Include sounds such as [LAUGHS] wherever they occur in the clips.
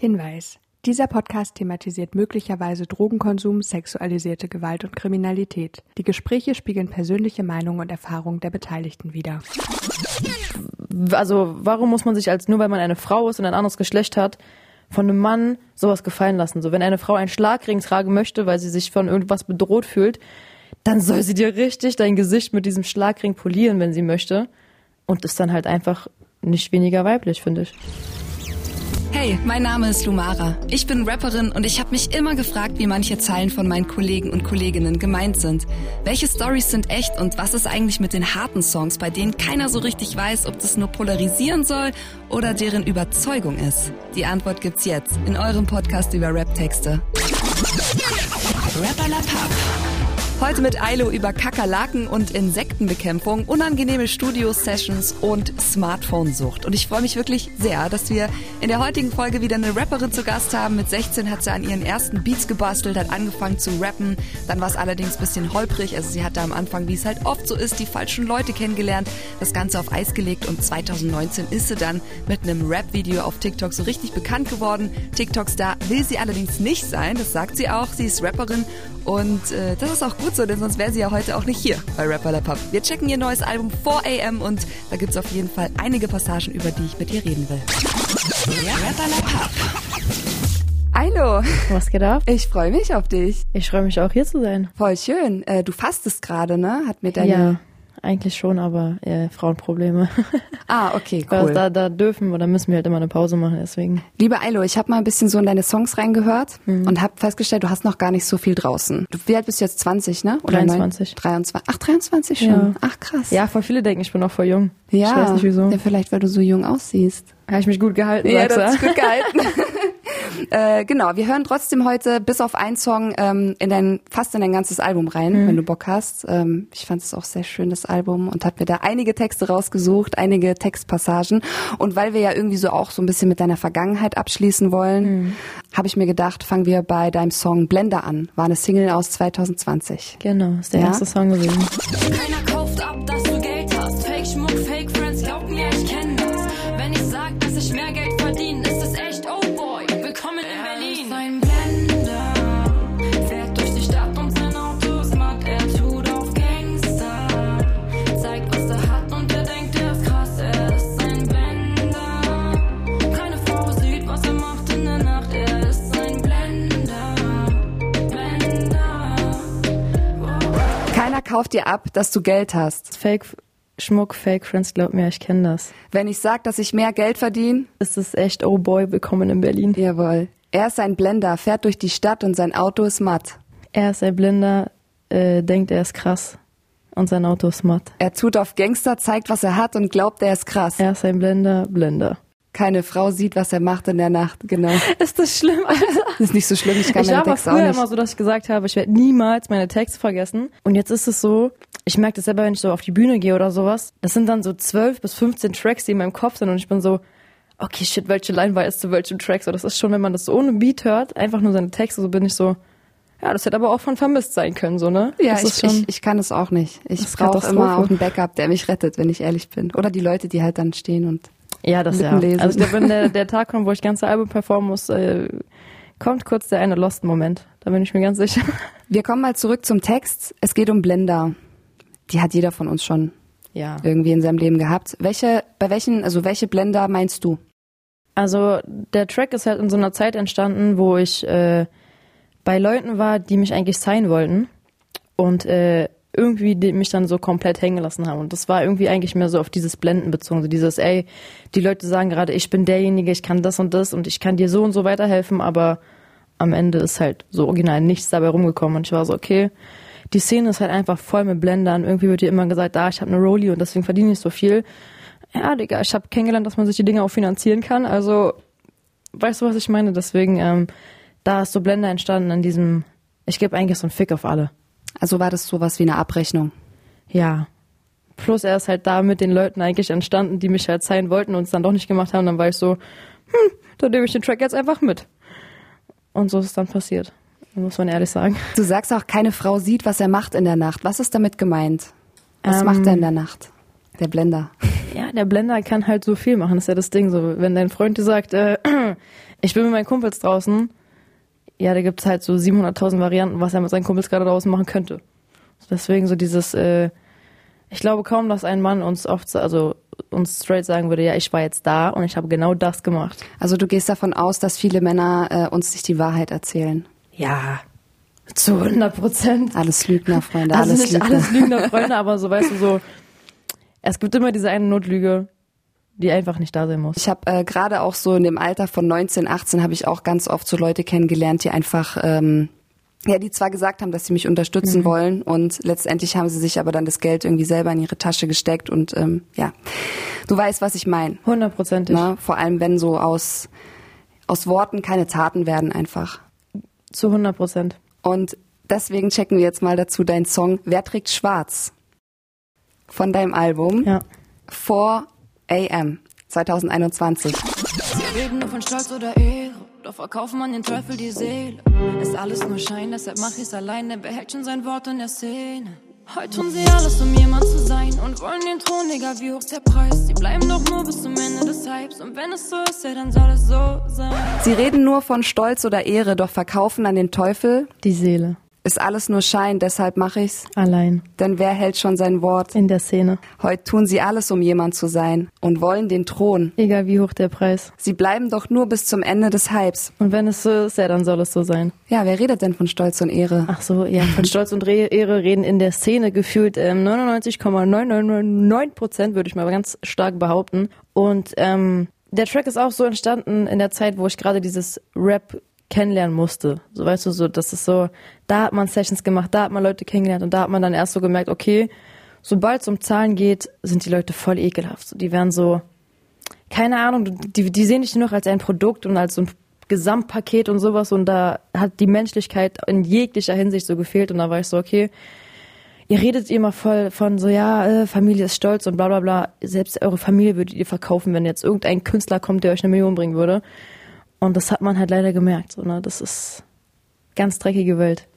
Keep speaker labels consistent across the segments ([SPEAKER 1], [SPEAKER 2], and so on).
[SPEAKER 1] Hinweis. Dieser Podcast thematisiert möglicherweise Drogenkonsum, sexualisierte Gewalt und Kriminalität. Die Gespräche spiegeln persönliche Meinungen und Erfahrungen der Beteiligten wider.
[SPEAKER 2] Also warum muss man sich als nur weil man eine Frau ist und ein anderes Geschlecht hat, von einem Mann sowas gefallen lassen? So wenn eine Frau einen Schlagring tragen möchte, weil sie sich von irgendwas bedroht fühlt, dann soll sie dir richtig dein Gesicht mit diesem Schlagring polieren, wenn sie möchte. Und ist dann halt einfach nicht weniger weiblich, finde ich.
[SPEAKER 3] Hey, mein Name ist Lumara. Ich bin Rapperin und ich habe mich immer gefragt, wie manche Zeilen von meinen Kollegen und Kolleginnen gemeint sind. Welche Stories sind echt und was ist eigentlich mit den harten Songs, bei denen keiner so richtig weiß, ob das nur polarisieren soll oder deren Überzeugung ist? Die Antwort gibt's jetzt in eurem Podcast über Rap-Texte. Rapper La Papp. Heute mit Ailo über Kakerlaken und Insektenbekämpfung, unangenehme Studio-Sessions und Smartphone-Sucht. Und ich freue mich wirklich sehr, dass wir in der heutigen Folge wieder eine Rapperin zu Gast haben. Mit 16 hat sie an ihren ersten Beats gebastelt, hat angefangen zu rappen. Dann war es allerdings ein bisschen holprig. Also sie hatte am Anfang, wie es halt oft so ist, die falschen Leute kennengelernt, das Ganze auf Eis gelegt und 2019 ist sie dann mit einem Rap-Video auf TikTok so richtig bekannt geworden. TikTok-Star will sie allerdings nicht sein, das sagt sie auch. Sie ist Rapperin und äh, das ist auch gut so, denn sonst wäre sie ja heute auch nicht hier bei Rapper La Pub. Wir checken ihr neues Album 4am und da gibt es auf jeden Fall einige Passagen, über die ich mit ihr reden will. Rapper La Pub. Hallo.
[SPEAKER 2] Was geht ab?
[SPEAKER 3] Ich freue mich auf dich.
[SPEAKER 2] Ich freue mich auch hier zu sein.
[SPEAKER 3] Voll schön. Äh, du fastest gerade, ne? Hat mir deine
[SPEAKER 2] Ja, eigentlich schon, aber äh, Frauenprobleme. [LAUGHS]
[SPEAKER 3] Ah, okay, cool.
[SPEAKER 2] da, da dürfen oder müssen wir halt immer eine Pause machen, deswegen.
[SPEAKER 3] Liebe Ailo, ich habe mal ein bisschen so in deine Songs reingehört
[SPEAKER 2] Mhm.
[SPEAKER 3] und habe festgestellt, du hast noch gar nicht so viel draußen. Du, wie alt bist du jetzt? 20, ne?
[SPEAKER 2] 23.
[SPEAKER 3] 23. Ach, 23 schon.
[SPEAKER 2] Ja.
[SPEAKER 3] Ach, krass.
[SPEAKER 2] Ja, voll viele denken, ich bin noch voll jung.
[SPEAKER 3] Ja.
[SPEAKER 2] Ich weiß nicht wieso.
[SPEAKER 3] Ja, vielleicht, weil du so jung aussiehst.
[SPEAKER 2] Habe ich mich gut gehalten,
[SPEAKER 3] Ja,
[SPEAKER 2] du?
[SPEAKER 3] ist gut gehalten. [LAUGHS] [LAUGHS] [LAUGHS] äh, genau, wir hören trotzdem heute bis auf einen Song ähm, in dein, fast in dein ganzes Album rein,
[SPEAKER 2] Mhm.
[SPEAKER 3] wenn du Bock hast. Ähm, ich fand es auch sehr schön, das Album, und habe mir da einige Texte rausgesucht, einige Textpassagen. Und weil wir ja irgendwie so auch so ein bisschen mit deiner Vergangenheit abschließen wollen,
[SPEAKER 2] Mhm.
[SPEAKER 3] habe ich mir gedacht, fangen wir bei deinem Song Blender an. War eine Single aus 2020.
[SPEAKER 2] Genau, ist der
[SPEAKER 3] Ja?
[SPEAKER 2] erste Song gewesen.
[SPEAKER 4] Keiner kauft ab, dass du Geld
[SPEAKER 3] kauft dir ab, dass du Geld hast.
[SPEAKER 2] Fake Schmuck, Fake Friends, glaub mir, ich kenne das.
[SPEAKER 3] Wenn ich sag, dass ich mehr Geld verdiene,
[SPEAKER 2] Es ist echt, oh boy, willkommen in Berlin.
[SPEAKER 3] Jawohl. Er ist ein Blender, fährt durch die Stadt und sein Auto ist matt.
[SPEAKER 2] Er ist ein Blinder, äh, denkt, er ist krass. Und sein Auto ist matt.
[SPEAKER 3] Er tut auf Gangster, zeigt, was er hat und glaubt, er ist krass.
[SPEAKER 2] Er ist ein Blender, Blinder.
[SPEAKER 3] Keine Frau sieht, was er macht in der Nacht. Genau. [LAUGHS]
[SPEAKER 2] Ist das schlimm, Alter?
[SPEAKER 3] Das ist nicht so schlimm, ich kann
[SPEAKER 2] Ich
[SPEAKER 3] meine
[SPEAKER 2] war
[SPEAKER 3] Texte auch
[SPEAKER 2] früher
[SPEAKER 3] nicht.
[SPEAKER 2] immer so, dass ich gesagt habe, ich werde niemals meine Texte vergessen. Und jetzt ist es so, ich merke das selber, wenn ich so auf die Bühne gehe oder sowas. Das sind dann so 12 bis 15 Tracks, die in meinem Kopf sind und ich bin so, okay, shit, welche Line war jetzt zu welchem Track? So, das ist schon, wenn man das so ohne Beat hört, einfach nur seine Texte, so bin ich so, ja, das hätte aber auch von vermisst sein können, so, ne?
[SPEAKER 3] ja, ich,
[SPEAKER 2] ist schon,
[SPEAKER 3] ich, ich kann es auch nicht. Ich brauche immer auch einen Backup, der mich rettet, wenn ich ehrlich bin. Oder die Leute, die halt dann stehen und
[SPEAKER 2] ja, das ja. Also, ich glaube, wenn der, [LAUGHS] der Tag kommt, wo ich ganze Album performen muss, äh, kommt kurz der eine Lost-Moment. Da bin ich mir ganz sicher. [LAUGHS]
[SPEAKER 3] wir kommen mal zurück zum Text. Es geht um Blender. Die hat jeder von uns schon
[SPEAKER 2] Ja.
[SPEAKER 3] irgendwie in seinem Leben gehabt. Welche, bei welchen, also welche Blender meinst du?
[SPEAKER 2] Also der Track ist halt in so einer Zeit entstanden, wo ich äh, bei Leuten war, die mich eigentlich sein wollten und äh, irgendwie die mich dann so komplett hängen gelassen haben. Und das war irgendwie eigentlich mehr so auf dieses Blenden bezogen, so dieses, ey, die Leute sagen gerade, ich bin derjenige, ich kann das und das und ich kann dir so und so weiterhelfen, aber am Ende ist halt so original nichts dabei rumgekommen. Und ich war so, okay, die Szene ist halt einfach voll mit Blendern. Irgendwie wird dir immer gesagt, ah, ich habe eine Rolli und deswegen verdiene ich so viel. Ja, Digga, ich habe kennengelernt, dass man sich die Dinge auch finanzieren kann. Also, weißt du, was ich meine? Deswegen, ähm, da ist so Blender entstanden an diesem, ich gebe eigentlich so einen Fick auf alle.
[SPEAKER 3] Also war das sowas wie eine Abrechnung?
[SPEAKER 2] Ja. Plus er ist halt da mit den Leuten eigentlich entstanden, die mich halt sein wollten und es dann doch nicht gemacht haben. Dann war ich so, hm, dann nehme ich den Track jetzt einfach mit. Und so ist es dann passiert. Muss man ehrlich sagen.
[SPEAKER 3] Du sagst auch, keine Frau sieht, was er macht in der Nacht. Was ist damit gemeint? Was
[SPEAKER 2] Ähm,
[SPEAKER 3] macht er in der Nacht? Der Blender.
[SPEAKER 2] Ja, der Blender kann halt so viel machen, das ist ja das Ding. So, wenn dein Freund dir sagt, äh, [CLEARS THROAT] ich bin mit meinen Kumpels draußen, ja, da gibt's halt so 700.000 Varianten, was er mit seinen Kumpels gerade draußen machen könnte. Deswegen so dieses, äh, ich glaube kaum, dass ein Mann uns oft, also uns straight sagen würde, ja, ich war jetzt da und ich habe genau das gemacht.
[SPEAKER 3] Also du gehst davon aus, dass viele Männer äh, uns nicht die Wahrheit erzählen.
[SPEAKER 2] Ja, zu 100 Prozent.
[SPEAKER 3] Alles Lügner, Freunde,
[SPEAKER 2] Also
[SPEAKER 3] alles
[SPEAKER 2] nicht
[SPEAKER 3] Lügner.
[SPEAKER 2] alles Lügner, Freunde, [LAUGHS] aber so, weißt du, so, es gibt immer diese eine Notlüge, die einfach nicht da sein muss.
[SPEAKER 3] Ich habe äh, gerade auch so in dem Alter von 19, 18 habe ich auch ganz oft so Leute kennengelernt, die einfach, ähm, ja, die zwar gesagt haben, dass sie mich unterstützen wollen und letztendlich haben sie sich aber dann das Geld irgendwie selber in ihre Tasche gesteckt und ähm, ja, du weißt, was ich meine.
[SPEAKER 2] Hundertprozentig.
[SPEAKER 3] Ne? Vor allem, wenn so aus, aus Worten keine Taten werden einfach.
[SPEAKER 2] Zu 100 Prozent.
[SPEAKER 3] Und deswegen checken wir jetzt mal dazu deinen Song Wer trägt schwarz? Von deinem Album
[SPEAKER 2] Ja.
[SPEAKER 3] 4 AM 2021.
[SPEAKER 4] Sie reden nur von Stolz oder Ehre, doch verkaufen man den Teufel die Seele. Ist alles nur Schein, deshalb mach ich's alleine, behält schon sein Wort in der Szene. Heute tun sie alles, um jemand zu sein und wollen den Thron, egal wie hoch der Preis. Sie bleiben doch nur bis zum Ende des Hypes und wenn es so ist, ja, dann soll es so sein.
[SPEAKER 3] Sie reden nur von Stolz oder Ehre, doch verkaufen an den Teufel.
[SPEAKER 2] Die Seele.
[SPEAKER 3] Ist alles nur Schein, deshalb mache ich's.
[SPEAKER 2] Allein.
[SPEAKER 3] Denn wer hält schon sein Wort?
[SPEAKER 2] In der Szene.
[SPEAKER 3] Heute tun sie alles, um jemand zu sein und wollen den Thron.
[SPEAKER 2] Egal wie hoch der Preis.
[SPEAKER 3] Sie bleiben doch nur bis zum Ende des Hypes.
[SPEAKER 2] Und wenn es so ist, ja, dann soll es so sein.
[SPEAKER 3] Ja, wer redet denn von Stolz und Ehre?
[SPEAKER 2] Ach so, ja, von [LAUGHS] Stolz und Re Ehre reden in der Szene gefühlt ähm, 99,999 Prozent, würde ich mal ganz stark behaupten. Und ähm, der Track ist auch so entstanden in der Zeit, wo ich gerade dieses Rap kennenlernen musste. So weißt du, so, das ist so, da hat man Sessions gemacht, da hat man Leute kennengelernt und da hat man dann erst so gemerkt, okay, sobald es um Zahlen geht, sind die Leute voll ekelhaft. So, Die werden so, keine Ahnung, die, die sehen dich nur noch als ein Produkt und als so ein Gesamtpaket und sowas und da hat die Menschlichkeit in jeglicher Hinsicht so gefehlt und da war ich so, okay, ihr redet immer voll von so, ja, äh, Familie ist stolz und bla bla bla, selbst eure Familie würdet ihr verkaufen, wenn jetzt irgendein Künstler kommt, der euch eine Million bringen würde. Und das hat man halt leider gemerkt, so, ne? das ist ganz dreckige Welt.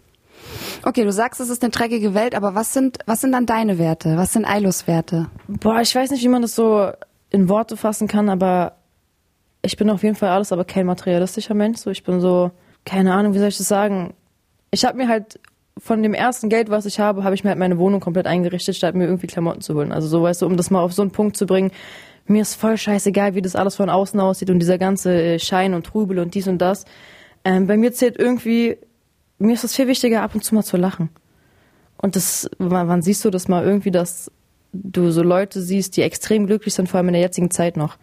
[SPEAKER 3] Okay, du sagst, es ist eine dreckige Welt, aber was sind, was sind dann deine Werte? Was sind Eilos Werte?
[SPEAKER 2] Boah, ich weiß nicht, wie man das so in Worte fassen kann, aber ich bin auf jeden Fall alles, aber kein materialistischer Mensch. So, ich bin so, keine Ahnung, wie soll ich das sagen? Ich habe mir halt von dem ersten Geld, was ich habe, habe ich mir halt meine Wohnung komplett eingerichtet, statt mir irgendwie Klamotten zu holen. Also so, weißt du, um das mal auf so einen Punkt zu bringen, mir ist voll scheißegal, wie das alles von außen aussieht und dieser ganze äh, Schein und Trubel und dies und das. Ähm, bei mir zählt irgendwie, mir ist es viel wichtiger, ab und zu mal zu lachen. Und das, wann, siehst du das mal irgendwie, dass du so Leute siehst, die extrem glücklich sind, vor allem in der jetzigen Zeit noch.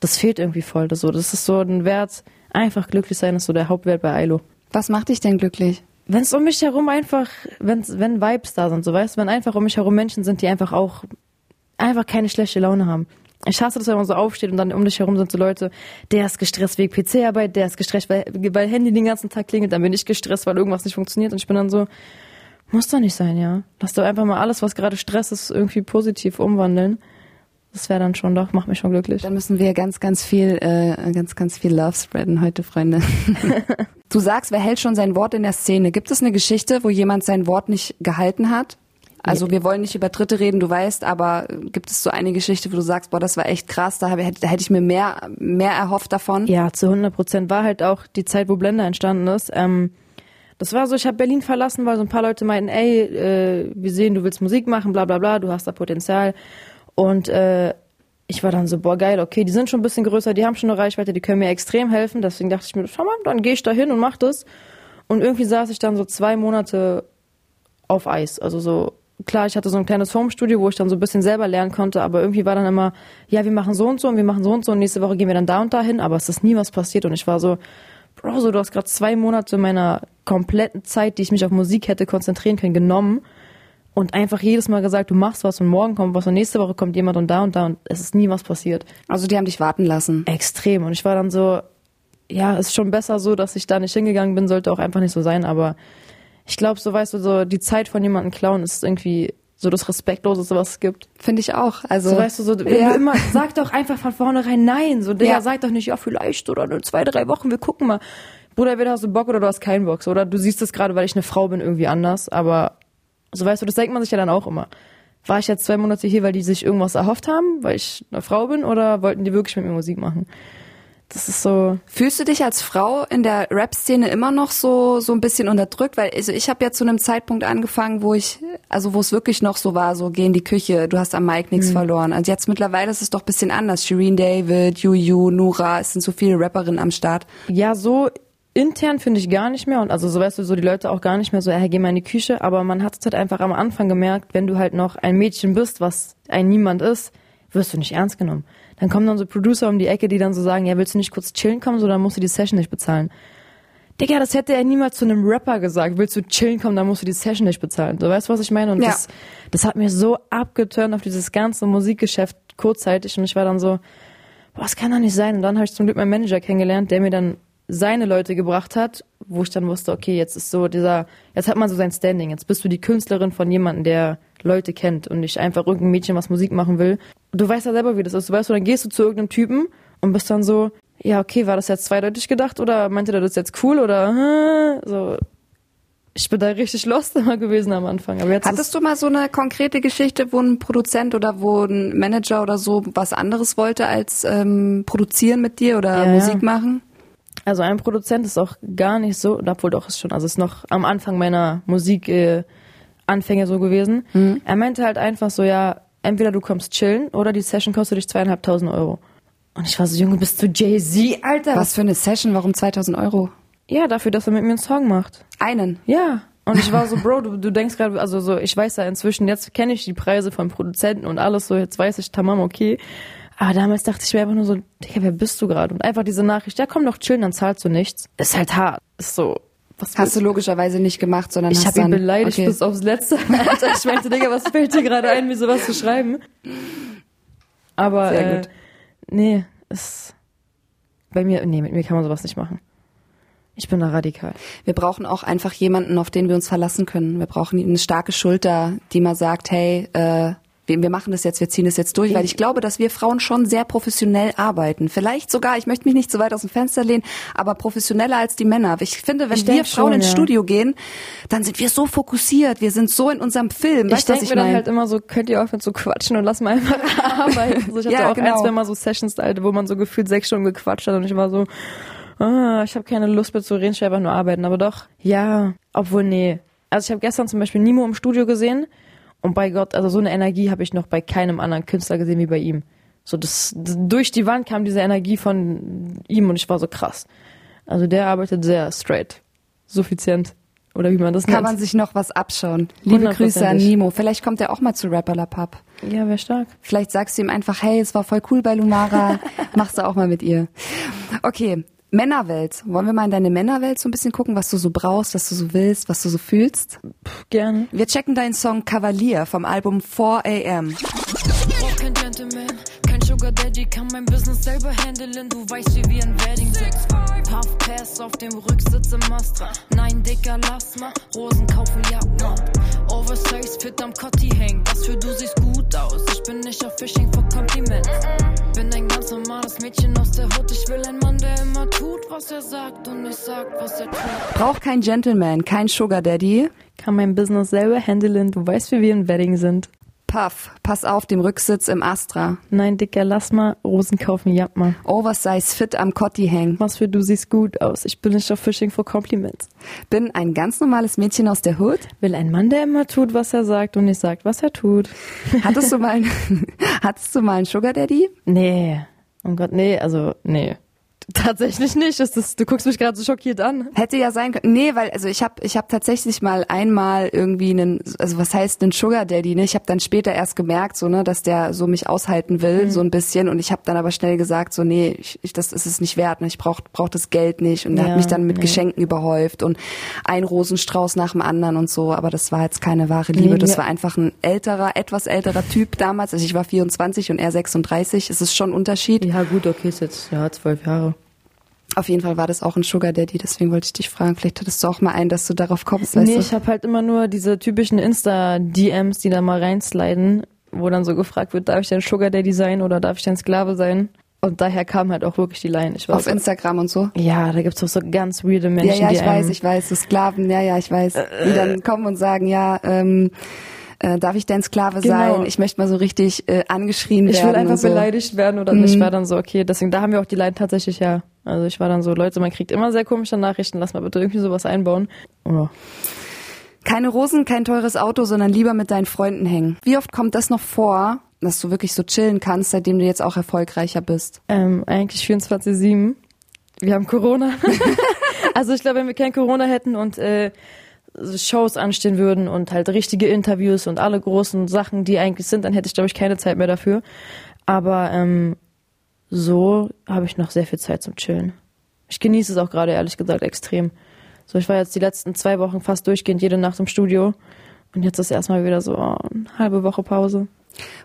[SPEAKER 2] Das fehlt irgendwie voll. Das, so, das ist so ein Wert, einfach glücklich sein ist so der Hauptwert bei Ailo.
[SPEAKER 3] Was macht dich denn glücklich?
[SPEAKER 2] Wenn es um mich herum einfach, wenn's, wenn Vibes da sind, so weißt du, wenn einfach um mich herum Menschen sind, die einfach auch einfach keine schlechte Laune haben. Ich hasse das, wenn man so aufsteht und dann um dich herum sind so Leute, der ist gestresst wegen PC-Arbeit, der ist gestresst, weil, weil Handy den ganzen Tag klingelt, dann bin ich gestresst, weil irgendwas nicht funktioniert und ich bin dann so, muss doch nicht sein, ja. Lass doch einfach mal alles, was gerade Stress ist, irgendwie positiv umwandeln. Das wäre dann schon doch, macht mich schon glücklich.
[SPEAKER 3] Dann müssen wir ganz, ganz viel, äh, ganz, ganz viel Love spreaden heute, Freunde. [LAUGHS] du sagst, wer hält schon sein Wort in der Szene? Gibt es eine Geschichte, wo jemand sein Wort nicht gehalten hat? Also wir wollen nicht über Dritte reden, du weißt, aber gibt es so eine Geschichte, wo du sagst, boah, das war echt krass, da, hab, da hätte ich mir mehr, mehr erhofft davon?
[SPEAKER 2] Ja, zu 100 Prozent war halt auch die Zeit, wo Blender entstanden ist. Ähm, das war so, ich habe Berlin verlassen, weil so ein paar Leute meinten, ey, äh, wir sehen, du willst Musik machen, bla bla bla, du hast da Potenzial. Und äh, ich war dann so, boah, geil, okay, die sind schon ein bisschen größer, die haben schon eine Reichweite, die können mir extrem helfen. Deswegen dachte ich mir, schau mal, dann gehe ich da hin und mach das. Und irgendwie saß ich dann so zwei Monate auf Eis. Also so, klar, ich hatte so ein kleines Homestudio, wo ich dann so ein bisschen selber lernen konnte, aber irgendwie war dann immer, ja, wir machen so und so und wir machen so und so und nächste Woche gehen wir dann da und da hin, aber es ist nie was passiert und ich war so, Bro, so, du hast gerade zwei Monate meiner kompletten Zeit, die ich mich auf Musik hätte konzentrieren können, genommen und einfach jedes Mal gesagt, du machst was und morgen kommt was und nächste Woche kommt jemand und da und da und es ist nie was passiert.
[SPEAKER 3] Also die haben dich warten lassen.
[SPEAKER 2] Extrem. Und ich war dann so, ja, ist schon besser so, dass ich da nicht hingegangen bin, sollte auch einfach nicht so sein, aber ich glaube, so weißt du, so die Zeit von jemandem klauen ist irgendwie so das Respektloseste, was es gibt.
[SPEAKER 3] Finde ich auch. Also
[SPEAKER 2] So weißt du, so
[SPEAKER 3] ja.
[SPEAKER 2] immer, sag doch einfach von vornherein nein. So, Digga,
[SPEAKER 3] Ja.
[SPEAKER 2] sag doch nicht, ja, vielleicht oder in zwei, drei Wochen, wir gucken mal. Bruder, entweder hast du Bock oder du hast keinen Bock. Oder du siehst es gerade, weil ich eine Frau bin, irgendwie anders. Aber so weißt du, das denkt man sich ja dann auch immer. war ich jetzt zwei Monate hier, weil die sich irgendwas erhofft haben, weil ich eine Frau bin, oder wollten die wirklich mit mir Musik machen? Das ist so.
[SPEAKER 3] Fühlst du dich als Frau in der Rap-Szene immer noch so so ein bisschen unterdrückt? Weil also ich habe ja zu einem Zeitpunkt angefangen, wo ich, also wo es wirklich noch so war, so geh in die Küche, du hast am Mic nichts
[SPEAKER 2] Mhm.
[SPEAKER 3] verloren. Also jetzt mittlerweile ist es doch ein bisschen anders. Shireen David, Yu Nura, es sind so viele Rapperinnen am Start.
[SPEAKER 2] Ja, so intern finde ich gar nicht mehr und also so weißt du, so die Leute auch gar nicht mehr so, hey, geh mal in die Küche, aber man hat es halt einfach am Anfang gemerkt, wenn du halt noch ein Mädchen bist, was ein Niemand ist, wirst du nicht ernst genommen. Dann kommen dann so Producer um die Ecke, die dann so sagen, ja, willst du nicht kurz chillen kommen, so dann musst du die Session nicht bezahlen. Digga, das hätte er niemals zu einem Rapper gesagt. Willst du chillen kommen, dann musst du die Session nicht bezahlen. Du weißt, was ich meine? Und
[SPEAKER 3] Ja.
[SPEAKER 2] das, das hat mir so abgeturnt auf dieses ganze Musikgeschäft kurzzeitig und ich war dann so, boah, das kann doch nicht sein. Und dann habe ich zum Glück meinen Manager kennengelernt, der mir dann seine Leute gebracht hat, wo ich dann wusste, okay, jetzt ist so dieser, jetzt hat man so sein Standing. Jetzt bist du die Künstlerin von jemandem, der Leute kennt und nicht einfach irgendein Mädchen, was Musik machen will. Du weißt ja selber, wie das ist. Du weißt, dann gehst du zu irgendeinem Typen und bist dann so, ja, okay, war das jetzt zweideutig gedacht oder meinte der das jetzt cool oder, so. Ich bin da richtig lost immer gewesen am Anfang. Aber jetzt
[SPEAKER 3] Hattest du mal so eine konkrete Geschichte, wo ein Produzent oder wo ein Manager oder so was anderes wollte als ähm, produzieren mit dir oder
[SPEAKER 2] ja.
[SPEAKER 3] Musik machen?
[SPEAKER 2] Also ein Produzent ist auch gar nicht so, obwohl doch ist schon, also ist noch am Anfang meiner Musik äh, Anfänge so gewesen.
[SPEAKER 3] Mhm.
[SPEAKER 2] Er meinte halt einfach so, ja, entweder du kommst chillen oder die Session kostet dich zweieinhalbtausend Euro. Und ich war so, Junge, bist du Jay-Z, Alter?
[SPEAKER 3] Was für eine Session? Warum 2000 Euro?
[SPEAKER 2] Ja, dafür, dass er mit mir einen Song macht.
[SPEAKER 3] Einen.
[SPEAKER 2] Ja. Und ich war so, [LAUGHS] Bro, du, du denkst gerade, also so, ich weiß ja inzwischen, jetzt kenne ich die Preise von Produzenten und alles so, jetzt weiß ich, tamam, okay. Aber damals dachte ich mir einfach nur so, Digga, wer bist du gerade? Und einfach diese Nachricht, ja komm doch chillen, dann zahlst du nichts. Ist halt hart. Ist so, was
[SPEAKER 3] Hast du logischerweise nicht gemacht, sondern
[SPEAKER 2] ich habe ihn beleidigt
[SPEAKER 3] okay.
[SPEAKER 2] bis aufs Letzte. [LAUGHS] [LAUGHS] Alter, ich meinte, Digga, was fällt dir gerade ein, mir sowas zu schreiben? Aber
[SPEAKER 3] Sehr
[SPEAKER 2] äh, nee, ist bei mir, nee, mit mir kann man sowas nicht machen. Ich bin da radikal.
[SPEAKER 3] Wir brauchen auch einfach jemanden, auf den wir uns verlassen können. Wir brauchen eine starke Schulter, die mal sagt, hey, äh, wir machen das jetzt, wir ziehen das jetzt durch, weil ich glaube, dass wir Frauen schon sehr professionell arbeiten. Vielleicht sogar, ich möchte mich nicht so weit aus dem Fenster lehnen, aber professioneller als die Männer. Ich finde, wenn
[SPEAKER 2] Ich
[SPEAKER 3] wir Frauen
[SPEAKER 2] schon,
[SPEAKER 3] ins
[SPEAKER 2] ja.
[SPEAKER 3] Studio gehen, dann sind wir so fokussiert, wir sind so in unserem Film.
[SPEAKER 2] ich
[SPEAKER 3] Weißt
[SPEAKER 2] denke mir dann
[SPEAKER 3] meine?
[SPEAKER 2] halt immer so, könnt ihr aufhören zu quatschen und lass mal einfach [LAUGHS] arbeiten. So, ich hatte
[SPEAKER 3] Ja,
[SPEAKER 2] auch
[SPEAKER 3] genau.
[SPEAKER 2] ein, zwei Mal so Sessions, wo man so gefühlt sechs Stunden gequatscht hat und ich war so, ah, ich habe keine Lust mehr zu reden, ich will einfach nur arbeiten. Aber doch, ja, obwohl, nee. Also ich habe gestern zum Beispiel Nimo im Studio gesehen und bei Gott, also so eine Energie habe ich noch bei keinem anderen Künstler gesehen wie bei ihm. So das, das durch die Wand kam diese Energie von ihm und ich war so krass. Also der arbeitet sehr straight, suffizient oder wie man das
[SPEAKER 3] Kann
[SPEAKER 2] nennt.
[SPEAKER 3] man sich noch was abschauen. Liebe Grüße an. Nimo. Vielleicht kommt er auch mal zu Rapper La Pub.
[SPEAKER 2] ja, wäre stark.
[SPEAKER 3] Vielleicht sagst du ihm einfach, hey, es war voll cool bei Lumara, [LAUGHS] machst du auch mal mit ihr. Okay, Männerwelt. Wollen wir mal in deine Männerwelt so ein bisschen gucken, was du so brauchst, was du so willst, was du so fühlst?
[SPEAKER 2] Gerne.
[SPEAKER 3] Wir checken deinen Song Kavalier vom Album 4 AM.
[SPEAKER 4] brauch kein Gentleman, kein Sugar Daddy, kann mein Business selber handeln. Du weißt, wie wir ein Wedding sind. Puff Pass auf dem Rücksitz im Astra. Nein, Dicker, lass mal. Rosen kaufen, ja, man. Oversize fit am Cotti hängen. Was für du siehst gut aus. Ich bin nicht auf Fishing für Kompliments. Bin ein ganz normales Mädchen aus der Hut. Ich will einen Mann, immer tut, was er sagt und nicht sagt, was er tut.
[SPEAKER 3] Braucht kein Gentleman, kein Sugar Daddy.
[SPEAKER 2] Kann mein Business selber handeln. Du weißt, wie wir im Wedding sind.
[SPEAKER 3] Puff, pass auf, dem Rücksitz im Astra.
[SPEAKER 2] Nein, Dicker, lass mal. Rosen kaufen, ja, mal.
[SPEAKER 3] Oversize fit am Cotti hängen.
[SPEAKER 2] Was für du siehst gut aus. Ich bin nicht auf Fishing for Compliments.
[SPEAKER 3] Bin ein ganz normales Mädchen aus der Hood.
[SPEAKER 2] Will ein Mann, der immer tut, was er sagt und nicht sagt, was er tut. [LAUGHS]
[SPEAKER 3] Hattest du mal, [LAUGHS] hattest du mal einen Sugar Daddy?
[SPEAKER 2] Nee. Oh Gott, nee, also, nee. Tatsächlich nicht. Ist das, du guckst mich gerade so schockiert an.
[SPEAKER 3] Hätte ja sein können. Nee, weil also ich habe ich hab tatsächlich mal einmal irgendwie einen also was heißt einen Sugar Daddy, ne? Ich habe dann später erst gemerkt, so ne, dass der so mich aushalten will, so ein bisschen und ich habe dann aber schnell gesagt, so nee, ich, ich, das ist es nicht wert, ne? Ich brauch brauch das Geld nicht und
[SPEAKER 2] Ja,
[SPEAKER 3] hat mich dann mit
[SPEAKER 2] ja.
[SPEAKER 3] Geschenken überhäuft und ein Rosenstrauß nach dem anderen und so, aber das war jetzt keine wahre Liebe,
[SPEAKER 2] Nee,
[SPEAKER 3] das war einfach ein älterer, etwas älterer Typ damals, also ich war 24 und er 36, es ist schon ein Unterschied.
[SPEAKER 2] Ja, gut, okay, ist jetzt, ja, zwölf Jahre.
[SPEAKER 3] Auf jeden Fall war das auch ein Sugar Daddy, deswegen wollte ich dich fragen, vielleicht hattest du auch mal einen, dass du darauf kommst, weißt
[SPEAKER 2] nee,
[SPEAKER 3] du?
[SPEAKER 2] ich habe halt immer nur diese typischen Insta-DMs, die da mal reinsliden, wo dann so gefragt wird, darf ich denn Sugar Daddy sein oder darf ich denn Sklave sein? Und daher kam halt auch wirklich die Line. Ich war
[SPEAKER 3] Auf Instagram und so.
[SPEAKER 2] ja, da gibt's auch so ganz weirde Menschen,
[SPEAKER 3] Ja, ja, ich weiß, ich weiß, so Sklaven, ja, ja, ich weiß, die dann kommen und sagen, ja, ähm, äh, darf ich dein Sklave
[SPEAKER 2] Genau.
[SPEAKER 3] sein? Ich möchte mal so richtig äh, angeschrien
[SPEAKER 2] Ich
[SPEAKER 3] werden.
[SPEAKER 2] will einfach
[SPEAKER 3] so.
[SPEAKER 2] beleidigt werden oder
[SPEAKER 3] Mhm.
[SPEAKER 2] ich war dann so, okay, deswegen, da haben wir auch die Line tatsächlich ja. Also ich war dann so, Leute, man kriegt immer sehr komische Nachrichten, lass mal bitte irgendwie sowas einbauen. Oder
[SPEAKER 3] Keine Rosen, kein teures Auto, sondern lieber mit deinen Freunden hängen. Wie oft kommt das noch vor, dass du wirklich so chillen kannst, seitdem du jetzt auch erfolgreicher bist?
[SPEAKER 2] ähm, eigentlich 24-7. Wir haben Corona. [LAUGHS] [LAUGHS] also ich glaube, wenn wir kein Corona hätten und äh, Shows anstehen würden und halt richtige Interviews und alle großen Sachen, die eigentlich sind, dann hätte ich, glaube ich, keine Zeit mehr dafür. Aber ähm, so habe ich noch sehr viel Zeit zum Chillen. Ich genieße es auch gerade, ehrlich gesagt, extrem. So, ich war jetzt die letzten zwei Wochen fast durchgehend jede Nacht im Studio. Und jetzt ist erstmal wieder so oh, eine halbe Woche Pause.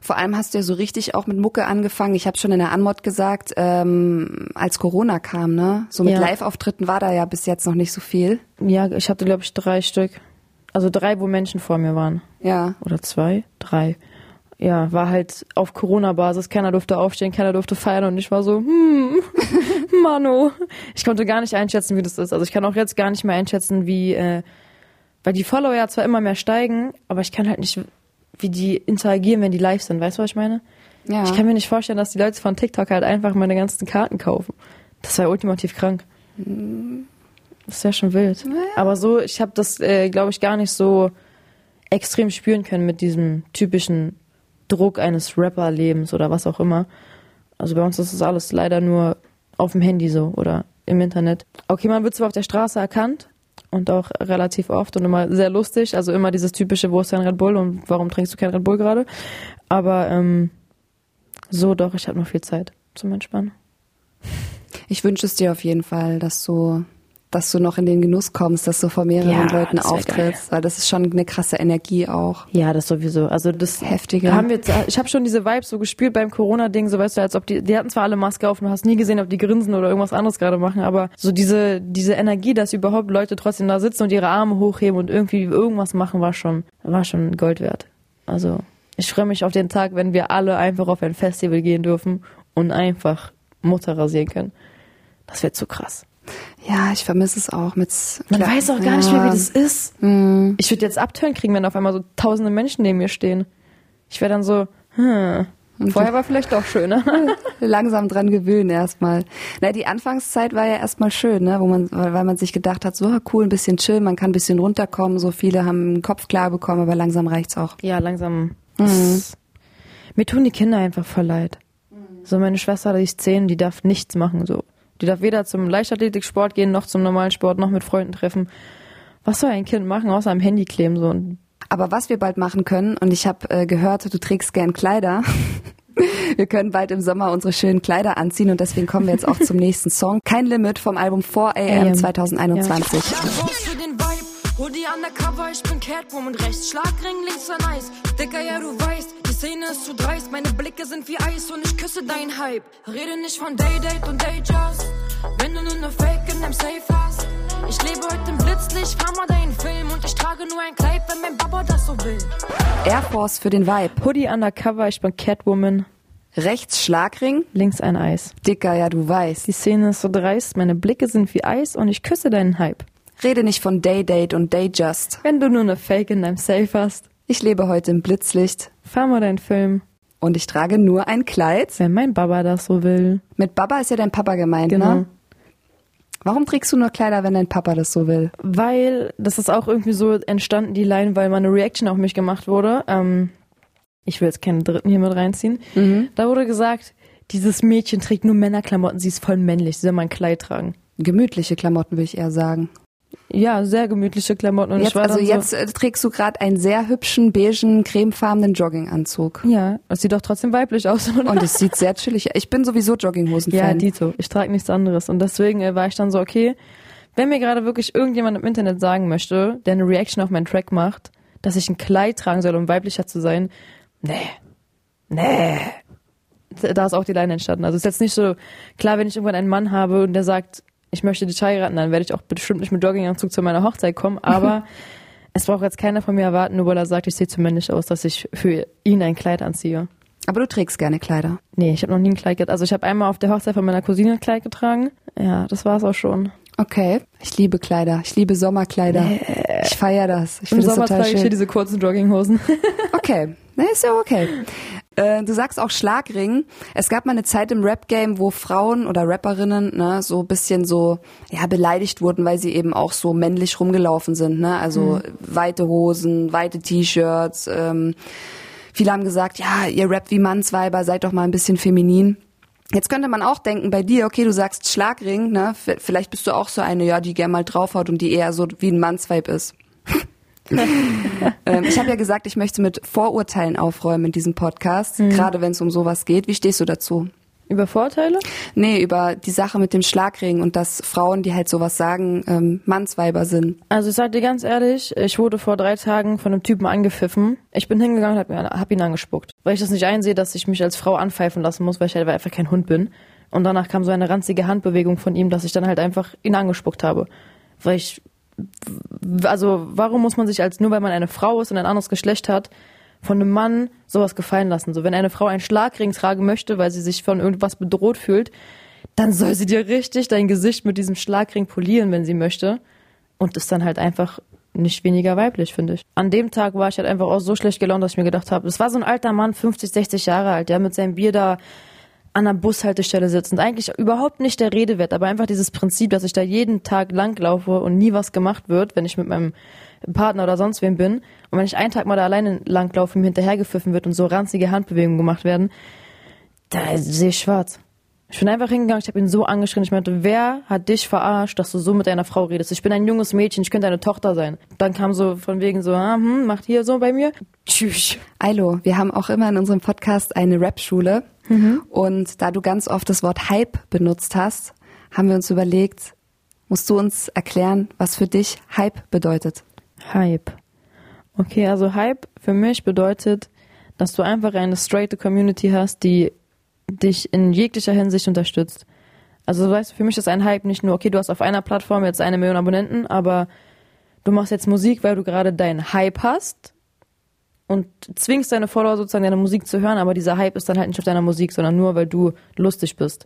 [SPEAKER 3] Vor allem hast du ja so richtig auch mit Mucke angefangen. Ich habe schon in der Anmod gesagt, ähm, als Corona kam, ne? So mit
[SPEAKER 2] Ja.
[SPEAKER 3] Live-Auftritten war da ja bis jetzt noch nicht so viel.
[SPEAKER 2] Ja, ich hatte, glaube ich, drei Stück. Also drei, wo Menschen vor mir waren.
[SPEAKER 3] Ja.
[SPEAKER 2] Oder zwei? Drei. Ja, war halt auf Corona-Basis. Keiner durfte aufstehen, keiner durfte feiern und ich war so, hm, [LAUGHS] Mano. Ich konnte gar nicht einschätzen, wie das ist. Also ich kann auch jetzt gar nicht mehr einschätzen, wie, äh, weil die Follower ja zwar immer mehr steigen, aber ich kann halt nicht, wie die interagieren, wenn die live sind. Weißt du, was ich meine?
[SPEAKER 3] Ja.
[SPEAKER 2] Ich kann mir nicht vorstellen, dass die Leute von TikTok halt einfach meine ganzen Karten kaufen. Das wäre ultimativ krank. Das ist ja schon wild. Aber so, ich habe das, äh, glaube ich, gar nicht so extrem spüren können mit diesem typischen Druck eines Rapper-Lebens oder was auch immer. Also bei uns ist das alles leider nur auf dem Handy so oder im Internet. Okay, man wird zwar auf der Straße erkannt und auch relativ oft und immer sehr lustig. Also immer dieses typische, wo ist dein Red Bull und warum trinkst du kein Red Bull gerade? Aber ähm, so doch, ich habe noch viel Zeit zum Entspannen.
[SPEAKER 3] Ich wünsche es dir auf jeden Fall, dass du, dass du noch in den Genuss kommst, dass du vor mehreren
[SPEAKER 2] Ja,
[SPEAKER 3] Leuten auftrittst, weil das ist schon eine krasse Energie auch.
[SPEAKER 2] Ja, das sowieso. Also das
[SPEAKER 3] Heftige.
[SPEAKER 2] haben wir jetzt, ich habe schon diese Vibes so gespürt beim Corona-Ding, so weißt du, als ob die, die hatten zwar alle Maske auf und du hast nie gesehen, ob die grinsen oder irgendwas anderes gerade machen, aber so diese, diese Energie, dass überhaupt Leute trotzdem da sitzen und ihre Arme hochheben und irgendwie irgendwas machen, war schon, war schon Gold wert. Also ich freue mich auf den Tag, wenn wir alle einfach auf ein Festival gehen dürfen und einfach Mutter rasieren können. Das wäre zu krass.
[SPEAKER 3] Ja, ich vermisse es auch mit.
[SPEAKER 2] Man
[SPEAKER 3] Klar-
[SPEAKER 2] weiß auch gar nicht
[SPEAKER 3] ja.
[SPEAKER 2] mehr, wie das ist.
[SPEAKER 3] Mhm.
[SPEAKER 2] Ich würde jetzt Abtören kriegen, wenn auf einmal so tausende Menschen neben mir stehen. Ich wäre dann so, hm, vorher war vielleicht doch schöner. [LAUGHS]
[SPEAKER 3] langsam dran gewöhnen erstmal. Na, die Anfangszeit war ja erstmal schön, ne, wo man, weil, man sich gedacht hat, so cool, ein bisschen chill, man kann ein bisschen runterkommen, so viele haben den Kopf klar bekommen, aber langsam reicht's auch.
[SPEAKER 2] Ja, langsam. Das- Mir tun die Kinder einfach voll leid. So, meine Schwester, die ist zehn, die darf nichts machen, so. Die darf weder zum Leichtathletiksport gehen, noch zum normalen Sport, noch mit Freunden treffen. Was soll ein Kind machen, außer am Handy kleben, so?
[SPEAKER 3] Aber was wir bald machen können, und ich habe äh, gehört, du trägst gern Kleider. [LAUGHS] Wir können bald im Sommer unsere schönen Kleider anziehen und deswegen kommen wir jetzt auch zum nächsten Song. Kein Limit vom Album 4am
[SPEAKER 2] AM.
[SPEAKER 3] 2021.
[SPEAKER 4] Ja, Boss für den Vibe. Hoodie undercover, ich bin Catwoman rechts. Schlagring links an Eis. Dicker, ja, du weißt, Szene ist zu dreist. Meine Blicke sind wie Eis und ich küsse deinen Hype. Rede nicht von Day Date und Day Just. Wenn du nur ne Fake in deinem Safe hast. Ich lebe heute im Blitzlicht, fahr mal deinen Film. Und ich trage nur ein Kleid, wenn mein Papa das so will.
[SPEAKER 3] Air Force für den Vibe.
[SPEAKER 2] Hoodie undercover, ich bin Catwoman,
[SPEAKER 3] Rechts Schlagring.
[SPEAKER 2] links ein Eis.
[SPEAKER 3] Dicker, ja, du weißt.
[SPEAKER 2] Die Szene ist so dreist, meine Blicke sind wie Eis und ich küsse deinen Hype.
[SPEAKER 3] Rede nicht von Day Date und Day Just.
[SPEAKER 2] Wenn du nur eine Fake in deinem Safe hast,
[SPEAKER 3] Ich lebe heute im Blitzlicht
[SPEAKER 2] fahr mal deinen Film,
[SPEAKER 3] und ich trage nur ein Kleid.
[SPEAKER 2] wenn mein Baba das so will.
[SPEAKER 3] Mit Baba ist ja dein Papa gemeint,
[SPEAKER 2] Genau.
[SPEAKER 3] ne? Warum trägst du nur Kleider, wenn dein Papa das so will?
[SPEAKER 2] Weil, das ist auch irgendwie so entstanden, die Line, weil mal eine Reaction auf mich gemacht wurde. Ähm, ich will jetzt keinen dritten hier mit reinziehen. Da wurde gesagt, dieses Mädchen trägt nur Männerklamotten, sie ist voll männlich, sie soll mal ein Kleid tragen.
[SPEAKER 3] Gemütliche Klamotten, würde ich eher sagen.
[SPEAKER 2] Ja, sehr gemütliche Klamotten. Und ich
[SPEAKER 3] Jetzt,
[SPEAKER 2] war
[SPEAKER 3] also jetzt äh, trägst du gerade einen sehr hübschen, beigen, cremefarbenen Jogginganzug.
[SPEAKER 2] so, ja, es sieht doch trotzdem weiblich aus, oder?
[SPEAKER 3] Und es sieht sehr chillig aus. Ich bin sowieso Jogginghosen-Fan.
[SPEAKER 2] Ja, Dito. Ich trage nichts anderes. Und deswegen äh, war ich dann so, okay, wenn mir gerade wirklich irgendjemand im Internet sagen möchte, der eine Reaction auf meinen Track macht, dass ich ein Kleid tragen soll, um weiblicher zu sein, nee, nee. Da ist auch die Line entstanden. Also es ist jetzt nicht so, klar, wenn ich irgendwann einen Mann habe und der sagt, ich möchte dich heiraten, dann werde ich auch bestimmt nicht mit Jogginganzug zu meiner Hochzeit kommen, aber [LAUGHS] es braucht jetzt keiner von mir erwarten, nur weil er sagt, ich sehe zu männlich aus, dass ich für ihn ein Kleid anziehe.
[SPEAKER 3] Aber du trägst gerne Kleider.
[SPEAKER 2] Nee, ich habe noch nie ein Kleid getragen. Also ich habe einmal auf der Hochzeit von meiner Cousine ein Kleid getragen. Ja, das war's auch schon.
[SPEAKER 3] Okay, ich liebe Kleider. Ich liebe Sommerkleider. Ich feiere das. Ich
[SPEAKER 2] Im
[SPEAKER 3] finde das
[SPEAKER 2] Sommer
[SPEAKER 3] total
[SPEAKER 2] trage ich hier
[SPEAKER 3] schön.
[SPEAKER 2] diese kurzen Jogginghosen. [LAUGHS]
[SPEAKER 3] Okay, ne, ist ja okay. Äh, du sagst auch Schlagring. Es gab mal eine Zeit im Rap-Game, wo Frauen oder Rapperinnen ne, so ein bisschen so ja beleidigt wurden, weil sie eben auch so männlich rumgelaufen sind. Ne? Also weite Hosen, weite T-Shirts. Ähm, viele haben gesagt, ja, ihr rappt wie Mannsweiber, seid doch mal ein bisschen feminin. Jetzt könnte man auch denken bei dir, okay, du sagst Schlagring, ne? Vielleicht bist du auch so eine, ja, die gern mal draufhaut und die eher so wie ein Mannsweib ist. [LAUGHS] ähm, ich habe ja gesagt, ich möchte mit Vorurteilen aufräumen in diesem Podcast, gerade wenn es um sowas geht. Wie stehst du dazu?
[SPEAKER 2] Über Vorteile?
[SPEAKER 3] Nee, über die Sache mit dem Schlagring und dass Frauen, die halt sowas sagen, ähm, Mannsweiber sind.
[SPEAKER 2] Also ich sag dir ganz ehrlich, ich wurde vor drei Tagen von einem Typen angepfiffen. Ich bin hingegangen und hab, hab ihn angespuckt. Weil ich das nicht einsehe, dass ich mich als Frau anpfeifen lassen muss, weil ich halt einfach kein Hund bin. Und danach kam so eine ranzige Handbewegung von ihm, dass ich dann halt einfach ihn angespuckt habe. Weil ich, also warum muss man sich als, nur weil man eine Frau ist und ein anderes Geschlecht hat, von einem Mann sowas gefallen lassen? So, wenn eine Frau einen Schlagring tragen möchte, weil sie sich von irgendwas bedroht fühlt, dann soll sie dir richtig dein Gesicht mit diesem Schlagring polieren, wenn sie möchte. Und ist dann halt einfach nicht weniger weiblich, finde ich. An dem Tag war ich halt einfach auch so schlecht gelaunt, dass ich mir gedacht habe, es war so ein alter Mann, 50, 60 Jahre alt, der mit seinem Bier da an der Bushaltestelle sitzt und eigentlich überhaupt nicht der Rede wert, aber einfach dieses Prinzip, dass ich da jeden Tag langlaufe und nie was gemacht wird, wenn ich mit meinem Partner oder sonst wem bin. Und wenn ich einen Tag mal da alleine langlaufe, mir hinterhergepfiffen wird und so ranzige Handbewegungen gemacht werden, da sehe ich schwarz. Ich bin einfach hingegangen, ich habe ihn so angeschrien, ich meinte, wer hat dich verarscht, dass du so mit deiner Frau redest? Ich bin ein junges Mädchen, ich könnte deine Tochter sein. Dann kam so von wegen so, ah, hm, macht hier so bei mir. Tschüss.
[SPEAKER 3] Ailo, wir haben auch immer in unserem Podcast eine Rap-Schule. Und da du ganz oft das Wort Hype benutzt hast, haben wir uns überlegt, musst du uns erklären, was für dich Hype bedeutet.
[SPEAKER 2] Hype. Okay, also Hype für mich bedeutet, dass du einfach eine straight Community hast, die dich in jeglicher Hinsicht unterstützt. Also weißt du, für mich ist ein Hype nicht nur, okay, du hast auf einer Plattform jetzt eine Million Abonnenten, aber du machst jetzt Musik, weil du gerade deinen Hype hast und zwingst deine Follower sozusagen deine Musik zu hören, aber dieser Hype ist dann halt nicht auf deiner Musik, sondern nur, weil du lustig bist.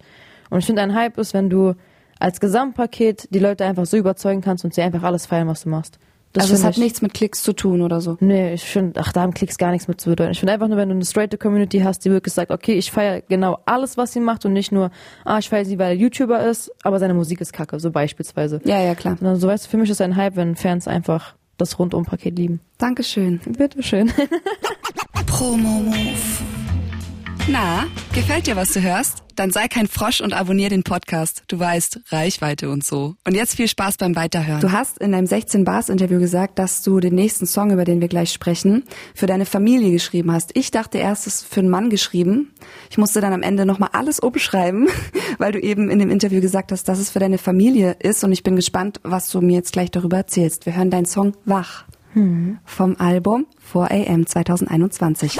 [SPEAKER 2] Und ich finde, ein Hype ist, wenn du als Gesamtpaket die Leute einfach so überzeugen kannst und sie einfach alles feiern, was du machst. Das
[SPEAKER 3] also es hat
[SPEAKER 2] ich-
[SPEAKER 3] nichts mit Klicks zu tun oder so.
[SPEAKER 2] Nee, ich finde, ach, da haben Klicks gar nichts mit zu bedeuten. Ich finde einfach nur, wenn du eine straight Community hast, die wirklich sagt, okay, ich feiere genau alles, was sie macht und nicht nur, ah, ich feiere sie, weil er YouTuber ist, aber seine Musik ist kacke, so beispielsweise.
[SPEAKER 3] Ja, ja, klar.
[SPEAKER 2] Sondern so weißt du, für mich ist ein Hype, wenn Fans einfach das Rundum-Paket lieben.
[SPEAKER 3] Dankeschön.
[SPEAKER 2] Bitteschön. [LAUGHS]
[SPEAKER 3] Promo-Move. Na, gefällt dir, was du hörst? Dann sei kein Frosch und abonnier den Podcast. Du weißt, Reichweite und so. Und jetzt viel Spaß beim Weiterhören. Du hast in deinem 16 Bars Interview gesagt, dass du den nächsten Song, über den wir gleich sprechen, für deine Familie geschrieben hast. Ich dachte erst, es ist für einen Mann geschrieben. Ich musste dann am Ende nochmal alles umschreiben, [LAUGHS] weil du eben in dem Interview gesagt hast, dass es für deine Familie ist. Und ich bin gespannt, was du mir jetzt gleich darüber erzählst. Wir hören deinen Song Wach vom Album 4am 2021.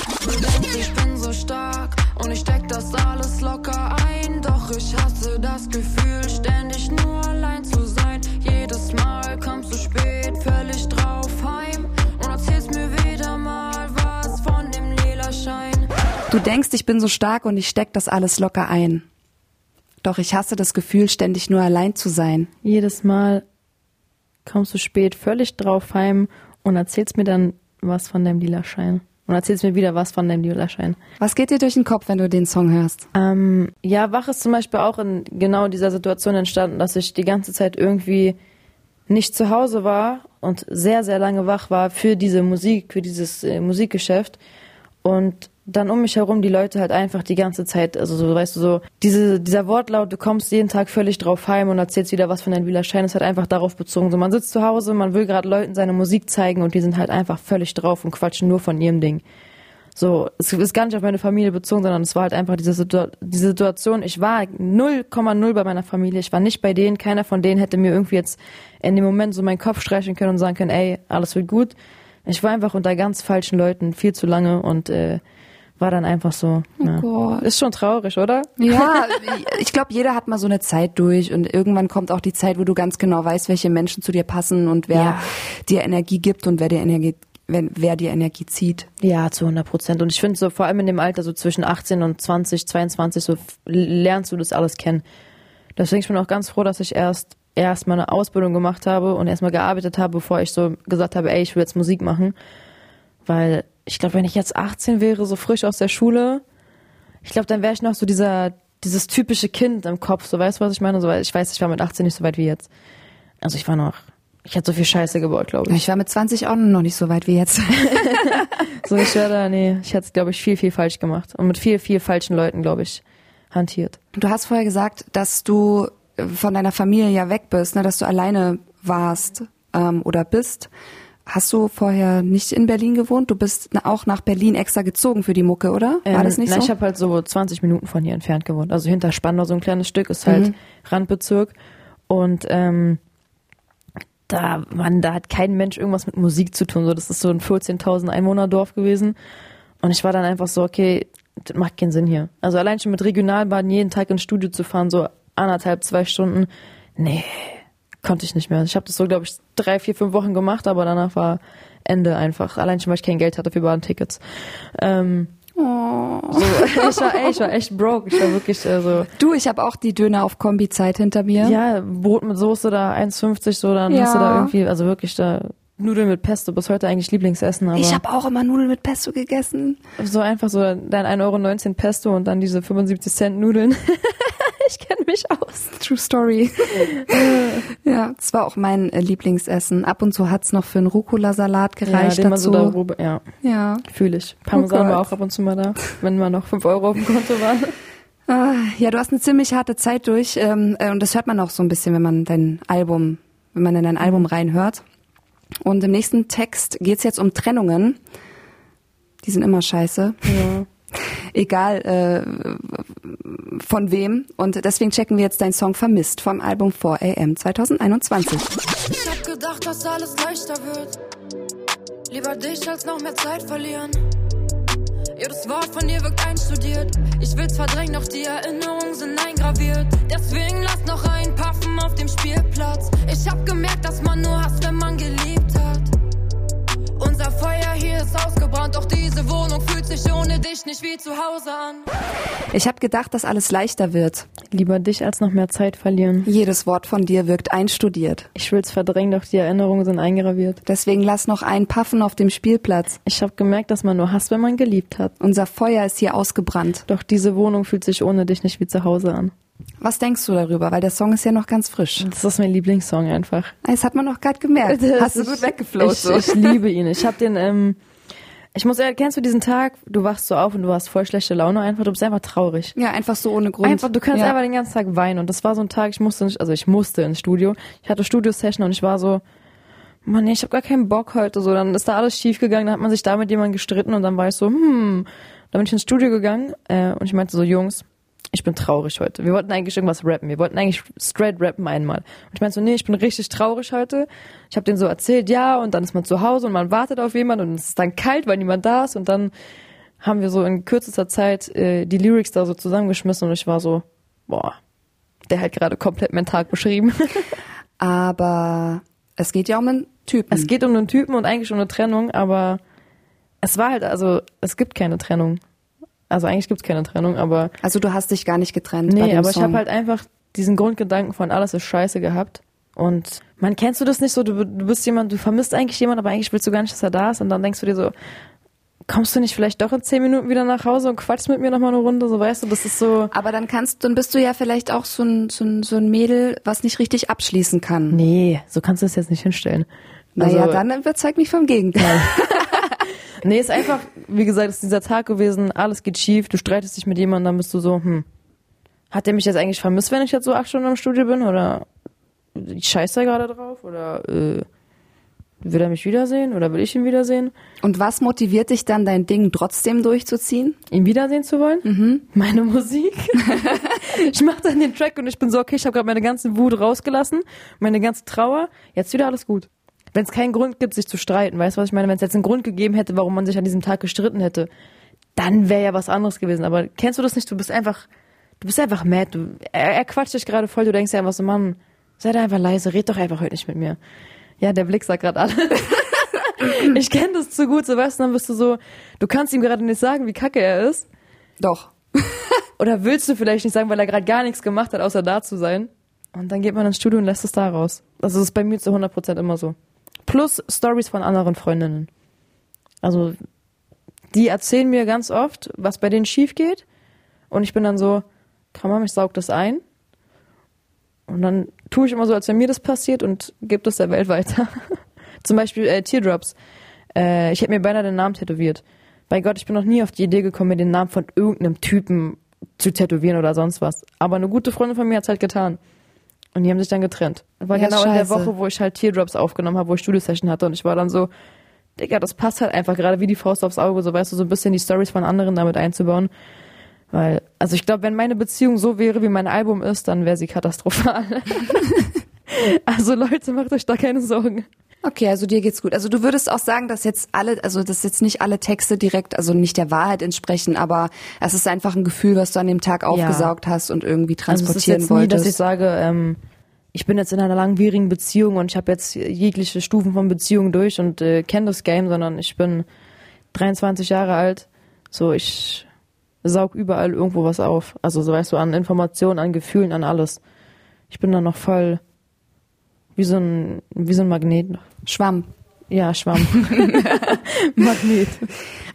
[SPEAKER 4] Du
[SPEAKER 3] denkst, ich bin so stark und ich steck das alles locker ein. Doch ich hasse das Gefühl, ständig nur allein zu sein.
[SPEAKER 2] Jedes Mal kommst du spät völlig drauf heim und erzählst mir dann was von deinem lila Schein. Und erzählst mir wieder was von deinem lila Schein.
[SPEAKER 3] Was geht dir durch den Kopf, wenn du den Song hörst?
[SPEAKER 2] Ähm, ja, Wach ist zum Beispiel auch in genau dieser Situation entstanden, dass ich die ganze Zeit irgendwie nicht zu Hause war und sehr, sehr lange wach war für diese Musik, für dieses äh, Musikgeschäft. Und dann um mich herum die Leute halt einfach die ganze Zeit, also so, weißt du, so, diese, dieser Wortlaut, du kommst jeden Tag völlig drauf heim und erzählst wieder was von deinem Wieler Schein, ist halt einfach darauf bezogen. So, man sitzt zu Hause, man will gerade Leuten seine Musik zeigen und die sind halt einfach völlig drauf und quatschen nur von ihrem Ding. So, es ist gar nicht auf meine Familie bezogen, sondern es war halt einfach diese, Situ diese Situation. Ich war 0,0 bei meiner Familie. Ich war nicht bei denen. Keiner von denen hätte mir irgendwie jetzt in dem Moment so meinen Kopf streichen können und sagen können, ey, alles wird gut. Ich war einfach unter ganz falschen Leuten viel zu lange und äh, war dann einfach so. ja.
[SPEAKER 3] Gott.
[SPEAKER 2] Ist schon traurig, oder?
[SPEAKER 3] Ja, [LAUGHS] ich glaube, jeder hat mal so eine Zeit durch und irgendwann kommt auch die Zeit, wo du ganz genau weißt, welche Menschen zu dir passen und wer
[SPEAKER 2] Ja.
[SPEAKER 3] dir Energie gibt und wer dir Energie, wenn, wer dir Energie zieht.
[SPEAKER 2] Ja, zu 100 Prozent. Und ich finde so, vor allem in dem Alter, so zwischen 18 und 20, 22, so lernst du das alles kennen. Deswegen ich bin auch ganz froh, dass ich erst erstmal eine Ausbildung gemacht habe und erstmal gearbeitet habe, bevor ich so gesagt habe, ey, ich will jetzt Musik machen. Weil ich glaube, wenn ich jetzt 18 wäre, so frisch aus der Schule, ich glaube, dann wäre ich noch so dieser, dieses typische Kind im Kopf, so weißt du, was ich meine? So, ich weiß, ich war mit 18 nicht so weit wie jetzt. Also ich war noch, ich hatte so viel Scheiße gebaut, glaube ich.
[SPEAKER 3] Ich war mit 20 auch noch nicht so weit wie jetzt. [LAUGHS]
[SPEAKER 2] So, ich wäre da, nee, ich hätte, glaube ich, viel, viel falsch gemacht. Und mit viel, viel falschen Leuten, glaube ich, hantiert.
[SPEAKER 3] Du hast vorher gesagt, dass du von deiner Familie ja weg bist, ne, dass du alleine warst ähm, oder bist. Hast du vorher nicht in Berlin gewohnt? Du bist auch nach Berlin extra gezogen für die Mucke, oder? War
[SPEAKER 2] Ähm,
[SPEAKER 3] das nicht
[SPEAKER 2] na,
[SPEAKER 3] so?
[SPEAKER 2] Ich habe halt so 20 Minuten von hier entfernt gewohnt. Also hinter Spandau so ein kleines Stück ist halt
[SPEAKER 3] Mhm.
[SPEAKER 2] Randbezirk. Und ähm, da, man, da hat kein Mensch irgendwas mit Musik zu tun. So, das ist so ein 14.000 Einwohnerdorf gewesen. Und ich war dann einfach so, okay, das macht keinen Sinn hier. Also allein schon mit Regionalbahn jeden Tag ins Studio zu fahren, so anderthalb, zwei Stunden, nee, konnte ich nicht mehr. Ich habe das so, glaube ich, drei, vier, fünf Wochen gemacht, aber danach war Ende einfach. Allein schon, weil ich kein Geld hatte für Bahntickets. Ähm,
[SPEAKER 3] Oh.
[SPEAKER 2] so, [LAUGHS] ich war, ey, ich war echt broke. Ich war wirklich äh, so,
[SPEAKER 3] Du, ich habe auch die Döner auf Kombi-Zeit hinter mir.
[SPEAKER 2] ja, Brot mit Soße da 1,50 so, dann
[SPEAKER 3] Ja.
[SPEAKER 2] hast du da irgendwie, also wirklich da Nudeln mit Pesto bis heute eigentlich Lieblingsessen, aber
[SPEAKER 3] Ich habe auch immer Nudeln mit Pesto gegessen.
[SPEAKER 2] so einfach so dein 1,19 Euro Pesto und dann diese 75 Cent Nudeln. [LAUGHS] ich kenne mich aus.
[SPEAKER 3] True Story. [LAUGHS] ja, das war auch mein äh, Lieblingsessen. Ab und zu hat's noch für einen Rucola-Salat gereicht
[SPEAKER 2] ja, den man so
[SPEAKER 3] dazu.
[SPEAKER 2] darüber, ja,
[SPEAKER 3] ja.
[SPEAKER 2] fühle ich. Parmesan
[SPEAKER 3] Oh
[SPEAKER 2] war auch ab und zu mal da, wenn mal noch 5 Euro auf dem Konto waren.
[SPEAKER 3] Ah, ja, du hast eine ziemlich harte Zeit durch ähm, äh, und das hört man auch so ein bisschen, wenn man dein Album, wenn man in dein Album reinhört. Und im nächsten Text geht's jetzt um Trennungen. Die sind immer scheiße.
[SPEAKER 2] Ja.
[SPEAKER 3] Egal äh, von wem. Und deswegen checken wir jetzt deinen Song Vermisst vom Album 4am 2021.
[SPEAKER 4] Ich hab gedacht, dass alles leichter wird. Lieber dich als noch mehr Zeit verlieren. Jedes Wort von dir wirkt einstudiert. Ich will's verdrängen, doch die Erinnerungen sind eingraviert. Deswegen lass noch einen Paffen auf dem Spielplatz. Ich hab gemerkt, dass man nur hasst, wenn man geliebt hat. Unser Feuer hier ist ausgebrannt, doch diese Wohnung fühlt sich ohne dich nicht wie zu Hause an.
[SPEAKER 3] Ich habe gedacht, dass alles leichter wird.
[SPEAKER 2] Lieber dich als noch mehr Zeit verlieren.
[SPEAKER 3] Jedes Wort von dir wirkt einstudiert.
[SPEAKER 2] Ich will's verdrängen, doch die Erinnerungen sind eingraviert.
[SPEAKER 3] Deswegen lass noch einen Paffen auf dem Spielplatz.
[SPEAKER 2] Ich habe gemerkt, dass man nur hasst, wenn man geliebt hat.
[SPEAKER 3] Unser Feuer ist hier ausgebrannt.
[SPEAKER 2] Doch diese Wohnung fühlt sich ohne dich nicht wie zu Hause an.
[SPEAKER 3] Was denkst du darüber? Weil der Song ist ja noch ganz frisch.
[SPEAKER 2] Das ist mein Lieblingssong einfach.
[SPEAKER 3] Das hat man noch gerade gemerkt. Hast du gut weggeflowt.
[SPEAKER 2] Ich,
[SPEAKER 3] so.
[SPEAKER 2] ich liebe ihn. Ich habe den, ähm, ich muss ehrlich, kennst du diesen Tag, du wachst so auf und du hast voll schlechte Laune einfach, du bist einfach traurig.
[SPEAKER 3] ja, einfach so ohne Grund.
[SPEAKER 2] Einfach, du kannst
[SPEAKER 3] ja.
[SPEAKER 2] einfach den ganzen Tag weinen. Und das war so ein Tag, ich musste nicht, also ich musste ins Studio. Ich hatte Studio-Session und ich war so, Mann, ich habe gar keinen Bock heute. So, dann ist da alles schief gegangen, dann hat man sich da mit jemandem gestritten und dann war ich so, hm. Dann bin ich ins Studio gegangen äh, und ich meinte so, Jungs, ich bin traurig heute. Wir wollten eigentlich irgendwas rappen. Wir wollten eigentlich straight rappen einmal. Und ich meinte so, nee, ich bin richtig traurig heute. Ich habe denen so erzählt, ja, und dann ist man zu Hause und man wartet auf jemanden und es ist dann kalt, weil niemand da ist. Und dann haben wir so in kürzester Zeit äh, die Lyrics da so zusammengeschmissen und ich war so, boah, der hat gerade komplett meinen Tag beschrieben. [LAUGHS]
[SPEAKER 3] Aber es geht ja um einen Typen.
[SPEAKER 2] es geht um einen Typen und eigentlich um eine Trennung, aber es war halt, also es gibt keine Trennung. Also eigentlich gibt es keine Trennung, aber
[SPEAKER 3] also du hast dich gar nicht getrennt
[SPEAKER 2] nee, aber ich
[SPEAKER 3] Song.
[SPEAKER 2] habe halt einfach diesen Grundgedanken von alles ist scheiße gehabt. Und man kennst du das nicht so, du, du bist jemand, du vermisst eigentlich jemand, aber eigentlich willst du gar nicht, dass er da ist und dann denkst du dir so, kommst du nicht vielleicht doch in zehn Minuten wieder nach Hause und quatschst mit mir nochmal eine Runde, so weißt du, das ist so,
[SPEAKER 3] aber dann kannst, dann bist du ja vielleicht auch so ein, so ein, so ein Mädel, was nicht richtig abschließen kann.
[SPEAKER 2] nee, so kannst du es jetzt nicht hinstellen.
[SPEAKER 3] Naja,
[SPEAKER 2] Also-
[SPEAKER 3] dann überzeug mich vom Gegenteil. [LAUGHS]
[SPEAKER 2] Nee, ist einfach, wie gesagt, ist dieser Tag gewesen, alles geht schief, du streitest dich mit jemandem, dann bist du so, hm, hat der mich jetzt eigentlich vermisst, wenn ich jetzt so acht Stunden im Studio bin? Oder ich scheiße da gerade drauf? Oder äh, will er mich wiedersehen? Oder will ich ihn wiedersehen?
[SPEAKER 3] Und was motiviert dich dann, dein Ding trotzdem durchzuziehen?
[SPEAKER 2] Ihn wiedersehen zu wollen? Mhm. Meine Musik. [LAUGHS] ich mache dann den Track und ich bin so, okay, ich habe gerade meine ganze Wut rausgelassen, meine ganze Trauer, jetzt wieder alles gut. Wenn es keinen Grund gibt, sich zu streiten, weißt du, was ich meine? Wenn es jetzt einen Grund gegeben hätte, warum man sich an diesem Tag gestritten hätte, dann wäre ja was anderes gewesen. Aber kennst du das nicht? Du bist einfach, du bist einfach mad. Du, er, er quatscht dich gerade voll, du denkst dir einfach so, Mann, sei da einfach leise, red doch einfach heute nicht mit mir. Ja, der Blick sagt gerade alles. [LAUGHS] ich kenne das zu gut, so weißt du, dann bist du so, du kannst ihm gerade nicht sagen, wie kacke er ist.
[SPEAKER 3] Doch. [LAUGHS]
[SPEAKER 2] Oder willst du vielleicht nicht sagen, weil er gerade gar nichts gemacht hat, außer da zu sein? Und dann geht man ins Studio und lässt es da raus. Also das ist bei mir zu 100% immer so. Plus Stories von anderen Freundinnen. Also die erzählen mir ganz oft, was bei denen schief geht. Und ich bin dann so, man, ich saug das ein. Und dann tue ich immer so, als wenn mir das passiert und gebe das der Welt weiter. [LAUGHS] Zum Beispiel äh, Teardrops. Äh, ich hätte mir beinahe den Namen tätowiert. Bei Gott, ich bin noch nie auf die Idee gekommen, mir den Namen von irgendeinem Typen zu tätowieren oder sonst was. Aber eine gute Freundin von mir hat's halt getan. Und die haben sich dann getrennt. Das war
[SPEAKER 3] Ja,
[SPEAKER 2] genau in der
[SPEAKER 3] scheiße.
[SPEAKER 2] Woche, wo ich halt Teardrops aufgenommen habe, wo ich Studio-Session hatte. Und ich war dann so, Digga, das passt halt einfach gerade wie die Faust aufs Auge, so weißt du, so ein bisschen die Stories von anderen damit einzubauen. Weil, also ich glaube, wenn meine Beziehung so wäre, wie mein Album ist, dann wäre sie katastrophal. [LAUGHS] [LAUGHS] also Leute, macht euch da keine Sorgen.
[SPEAKER 3] Okay, also dir geht's gut. Also du würdest auch sagen, dass jetzt alle, also dass jetzt nicht alle Texte direkt, also nicht der Wahrheit entsprechen, aber es ist einfach ein Gefühl, was du an dem Tag aufgesaugt hast und irgendwie
[SPEAKER 2] Also es ist
[SPEAKER 3] transportieren
[SPEAKER 2] jetzt nie, dass ich
[SPEAKER 3] wolltest.
[SPEAKER 2] sage, ähm, ich bin jetzt in einer langwierigen Beziehung und ich habe jetzt jegliche Stufen von Beziehung durch und äh, kenne das Game, sondern ich bin 23 Jahre alt. So, ich saug überall irgendwo was auf. Also so weißt du, an Informationen, an Gefühlen, an alles. Ich bin da noch voll wie so ein, wie so ein Magnet.
[SPEAKER 3] Schwamm.
[SPEAKER 2] Ja, Schwamm. [LAUGHS] Magnet.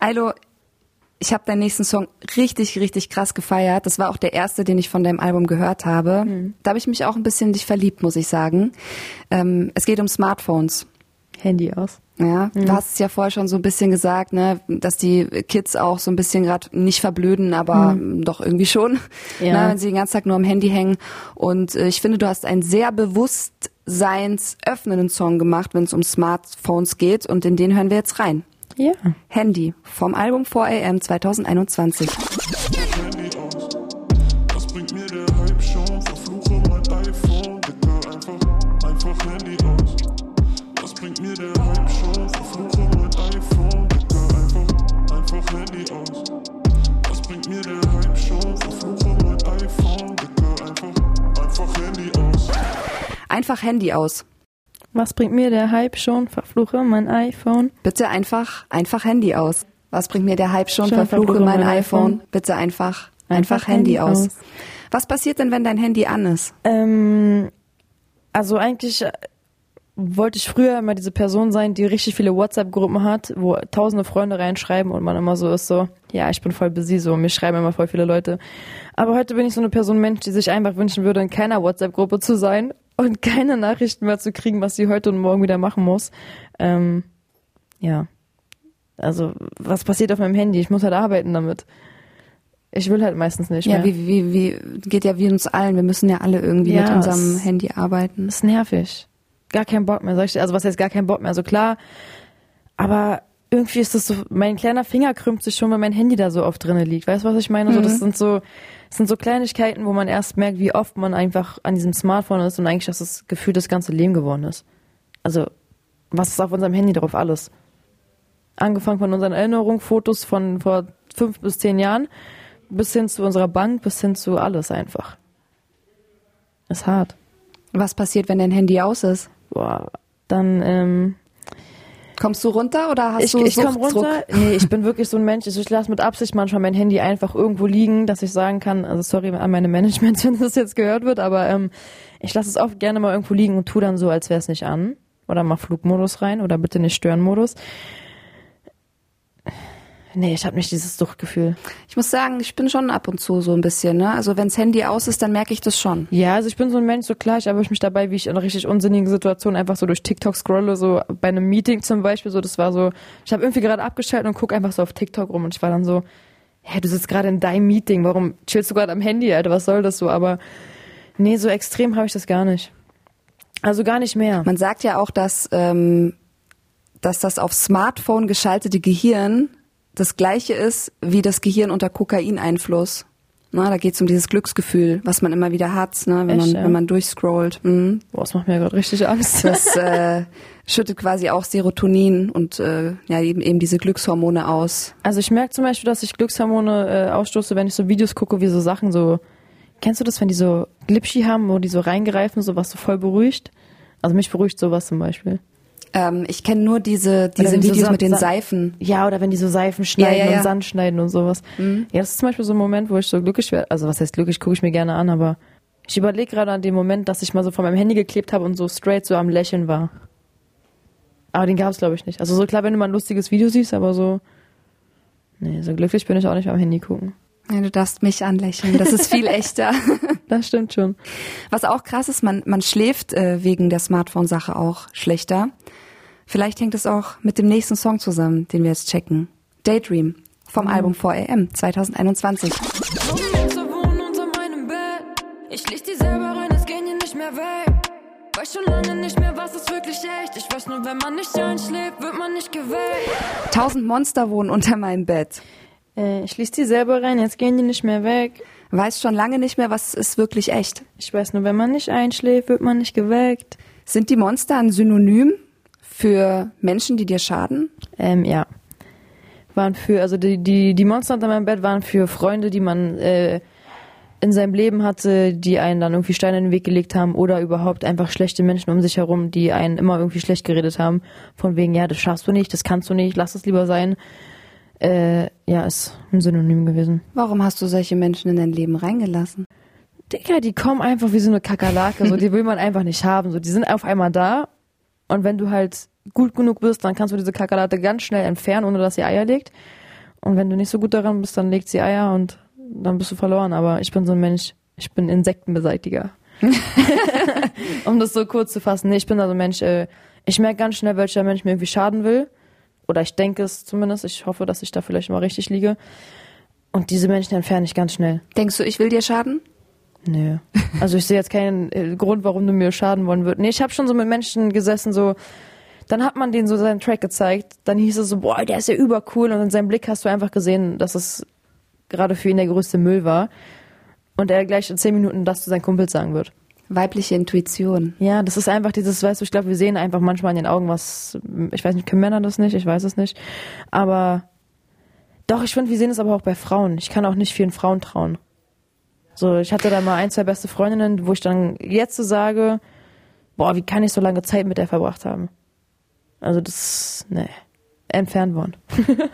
[SPEAKER 3] Ailo, ich habe deinen nächsten Song richtig, richtig krass gefeiert. Das war auch der erste, den ich von deinem Album gehört habe.
[SPEAKER 2] Mhm.
[SPEAKER 3] Da habe ich mich auch ein bisschen in dich verliebt, muss ich sagen. Ähm, es geht um Smartphones.
[SPEAKER 2] Handy aus.
[SPEAKER 3] Ja, du hast es ja vorher schon so ein bisschen gesagt, ne, dass die Kids auch so ein bisschen gerade nicht verblöden, aber doch irgendwie schon,
[SPEAKER 2] Mhm. Ja.
[SPEAKER 3] ne, wenn sie den ganzen Tag nur am Handy hängen. Und äh, ich finde, du hast einen sehr bewusstseinsöffnenden Song gemacht, wenn es um Smartphones geht. Und in den hören wir jetzt rein.
[SPEAKER 2] Ja.
[SPEAKER 3] Handy vom Album 4am 2021.
[SPEAKER 5] Einfach Handy aus. Was bringt mir der Hype schon? Verfluche mein iPhone.
[SPEAKER 3] Bitte einfach, einfach Handy aus. Was bringt mir der Hype schon?
[SPEAKER 2] Schon
[SPEAKER 3] Verfluche
[SPEAKER 2] verfluche
[SPEAKER 3] mein
[SPEAKER 2] mein
[SPEAKER 3] iPhone.
[SPEAKER 2] iPhone.
[SPEAKER 3] Bitte einfach, einfach,
[SPEAKER 2] Einfach
[SPEAKER 3] Handy,
[SPEAKER 2] Handy
[SPEAKER 3] aus.
[SPEAKER 2] aus.
[SPEAKER 3] Was passiert denn, wenn dein Handy an ist?
[SPEAKER 2] Ähm, also eigentlich äh, wollte ich früher immer diese Person sein, die richtig viele WhatsApp-Gruppen hat, wo tausende Freunde reinschreiben und man immer so ist so, ja, ich bin voll busy, so, mir schreiben immer voll viele Leute. Aber heute bin ich so eine Person Mensch, die sich einfach wünschen würde, in keiner WhatsApp-Gruppe zu sein und keine Nachrichten mehr zu kriegen, was sie heute und morgen wieder machen muss. Ähm, ja. Also, was passiert auf meinem Handy? Ich muss halt arbeiten damit. Ich will halt meistens nicht
[SPEAKER 3] Ja,
[SPEAKER 2] mehr.
[SPEAKER 3] wie, wie, wie, geht ja wie uns allen. Wir müssen ja alle irgendwie
[SPEAKER 2] Ja,
[SPEAKER 3] mit unserem Handy arbeiten.
[SPEAKER 2] Das ist nervig. Gar keinen Bock mehr. Sag ich, dir. also was heißt gar keinen Bock mehr? Also klar, aber irgendwie ist das so, mein kleiner Finger krümmt sich schon, weil mein Handy da so oft drinne liegt. Weißt du, was ich meine? So, das sind so, das sind so Kleinigkeiten, wo man erst merkt, wie oft man einfach an diesem Smartphone ist und eigentlich, dass das Gefühl das ganze Leben geworden ist. Also, was ist auf unserem Handy drauf? Alles. Angefangen von unseren Erinnerungen, Fotos von vor fünf bis zehn Jahren, bis hin zu unserer Bank, bis hin zu alles einfach. Ist hart.
[SPEAKER 3] Was passiert, wenn dein Handy aus ist?
[SPEAKER 2] Boah, dann, ähm,
[SPEAKER 3] Kommst du runter oder hast
[SPEAKER 2] ich,
[SPEAKER 3] du
[SPEAKER 2] ich komme runter. Nee, ich bin wirklich so ein Mensch. Ich lasse mit Absicht manchmal mein Handy einfach irgendwo liegen, dass ich sagen kann, also sorry an meine Management, [LAUGHS] wenn das jetzt gehört wird, aber ähm, ich lasse es oft gerne mal irgendwo liegen und tu dann so, als wäre es nicht an. Oder mach Flugmodus rein oder bitte nicht stören Modus. Nee, ich habe nicht dieses Suchtgefühl.
[SPEAKER 3] Ich muss sagen, ich bin schon ab und zu so ein bisschen, ne? Also wenns Handy aus ist, dann merke ich das schon.
[SPEAKER 2] Ja, also ich bin so ein Mensch, so klar, ich erwische mich dabei, wie ich in richtig unsinnigen Situationen einfach so durch TikTok scrolle, so bei einem Meeting zum Beispiel, so das war so, ich habe irgendwie gerade abgeschaltet und guck einfach so auf TikTok rum und ich war dann so, hä, du sitzt gerade in deinem Meeting, warum chillst du gerade am Handy, Alter, was soll das so? Aber nee, so extrem habe ich das gar nicht. Also gar nicht mehr.
[SPEAKER 3] Man sagt ja auch, dass, ähm, dass das auf Smartphone geschaltete Gehirn das gleiche ist wie das Gehirn unter Kokaineinfluss. Na, da geht's um dieses Glücksgefühl, was man immer wieder hat, ne, wenn,
[SPEAKER 2] Echt,
[SPEAKER 3] man,
[SPEAKER 2] ja?
[SPEAKER 3] wenn man durchscrollt. Mhm.
[SPEAKER 2] Boah, das macht mir gerade richtig Angst.
[SPEAKER 3] Das äh, schüttet quasi auch Serotonin und äh, ja eben, eben diese Glückshormone aus.
[SPEAKER 2] Also ich merke zum Beispiel, dass ich Glückshormone äh, ausstoße, wenn ich so Videos gucke, wie so Sachen so. Kennst du das, wenn die so Glipschi haben, wo die so reingreifen, so was so voll beruhigt? Also mich beruhigt sowas zum Beispiel.
[SPEAKER 3] Ähm, ich kenne nur diese, diese
[SPEAKER 2] so
[SPEAKER 3] Videos
[SPEAKER 2] Sa-
[SPEAKER 3] mit den Seifen.
[SPEAKER 2] Ja, oder wenn die so Seifen schneiden
[SPEAKER 3] ja, ja.
[SPEAKER 2] und Sand schneiden und sowas. Ja, das ist zum Beispiel so ein Moment, wo ich so glücklich werde. Also was heißt glücklich, gucke ich mir gerne an, aber Ich überlege gerade an den Moment, dass ich mal so von meinem Handy geklebt habe und so straight so am Lächeln war. Aber den gab es, glaube ich, nicht. Also so klar, wenn du mal ein lustiges Video siehst, aber so. Nee, so glücklich bin ich auch nicht am Handy gucken.
[SPEAKER 3] Ja, du darfst mich anlächeln. Das ist viel [LAUGHS] echter.
[SPEAKER 2] Das stimmt schon.
[SPEAKER 3] Was auch krass ist, man, man schläft äh, wegen der Smartphone-Sache auch schlechter. Vielleicht hängt es auch mit dem nächsten Song zusammen, den wir jetzt checken. Daydream vom Album 4am 2021.
[SPEAKER 4] Monster wohnen unter meinem Bett. Ich leg die selber rein, es gehen hier nicht mehr weg. Weiß schon lange nicht mehr, was ist wirklich echt. Ich weiß nur, wenn man nicht einschläft, wird man nicht geweckt.
[SPEAKER 3] Tausend Monster wohnen unter meinem Bett.
[SPEAKER 2] Äh, ich schließe die selber rein, jetzt gehen die nicht mehr weg.
[SPEAKER 3] Weiß schon lange nicht mehr, was ist wirklich echt.
[SPEAKER 2] Ich weiß nur, wenn man nicht einschläft, wird man nicht geweckt.
[SPEAKER 3] Sind die Monster ein Synonym für Menschen, die dir schaden?
[SPEAKER 2] Ähm, ja. Waren für, also die, die, die Monster unter meinem Bett waren für Freunde, die man äh, in seinem Leben hatte, die einen dann irgendwie Steine in den Weg gelegt haben oder überhaupt einfach schlechte Menschen um sich herum, die einen immer irgendwie schlecht geredet haben. Von wegen, ja, das schaffst du nicht, das kannst du nicht, lass es lieber sein. Äh, ja, ist ein Synonym gewesen.
[SPEAKER 3] Warum hast du solche Menschen in dein Leben reingelassen?
[SPEAKER 2] Digga, die kommen einfach wie so eine Kakerlake, so die will man einfach nicht haben. So, die sind auf einmal da und wenn du halt gut genug bist, dann kannst du diese Kakerlake ganz schnell entfernen, ohne dass sie Eier legt. Und wenn du nicht so gut daran bist, dann legt sie Eier und dann bist du verloren. Aber ich bin so ein Mensch, ich bin Insektenbeseitiger. [LAUGHS] um das so kurz zu fassen. Nee, ich bin also ein Mensch, äh, ich merke ganz schnell, welcher Mensch mir irgendwie schaden will. Oder ich denke es zumindest. Ich hoffe, dass ich da vielleicht mal richtig liege. Und diese Menschen entferne ich ganz schnell.
[SPEAKER 3] Denkst du, ich will dir schaden?
[SPEAKER 2] Nö. Also ich sehe jetzt keinen äh, Grund, warum du mir schaden wollen würdest. Nee, ich habe schon so mit Menschen gesessen, so, dann hat man denen so seinen Track gezeigt, dann hieß es so, boah, der ist ja übercool und in seinem Blick hast du einfach gesehen, dass es gerade für ihn der größte Müll war. Und er gleich in zehn Minuten das zu seinen Kumpels sagen wird.
[SPEAKER 3] Weibliche Intuition.
[SPEAKER 2] Ja, das ist einfach dieses, weißt du, ich glaube, wir sehen einfach manchmal in den Augen was, ich weiß nicht, können Männer das nicht, ich weiß es nicht, aber doch, ich finde, wir sehen es aber auch bei Frauen. Ich kann auch nicht vielen Frauen trauen. So, ich hatte da mal ein, zwei beste Freundinnen, wo ich dann jetzt so sage, boah, wie kann ich so lange Zeit mit der verbracht haben? Also das, nee, entfernt worden. [LAUGHS]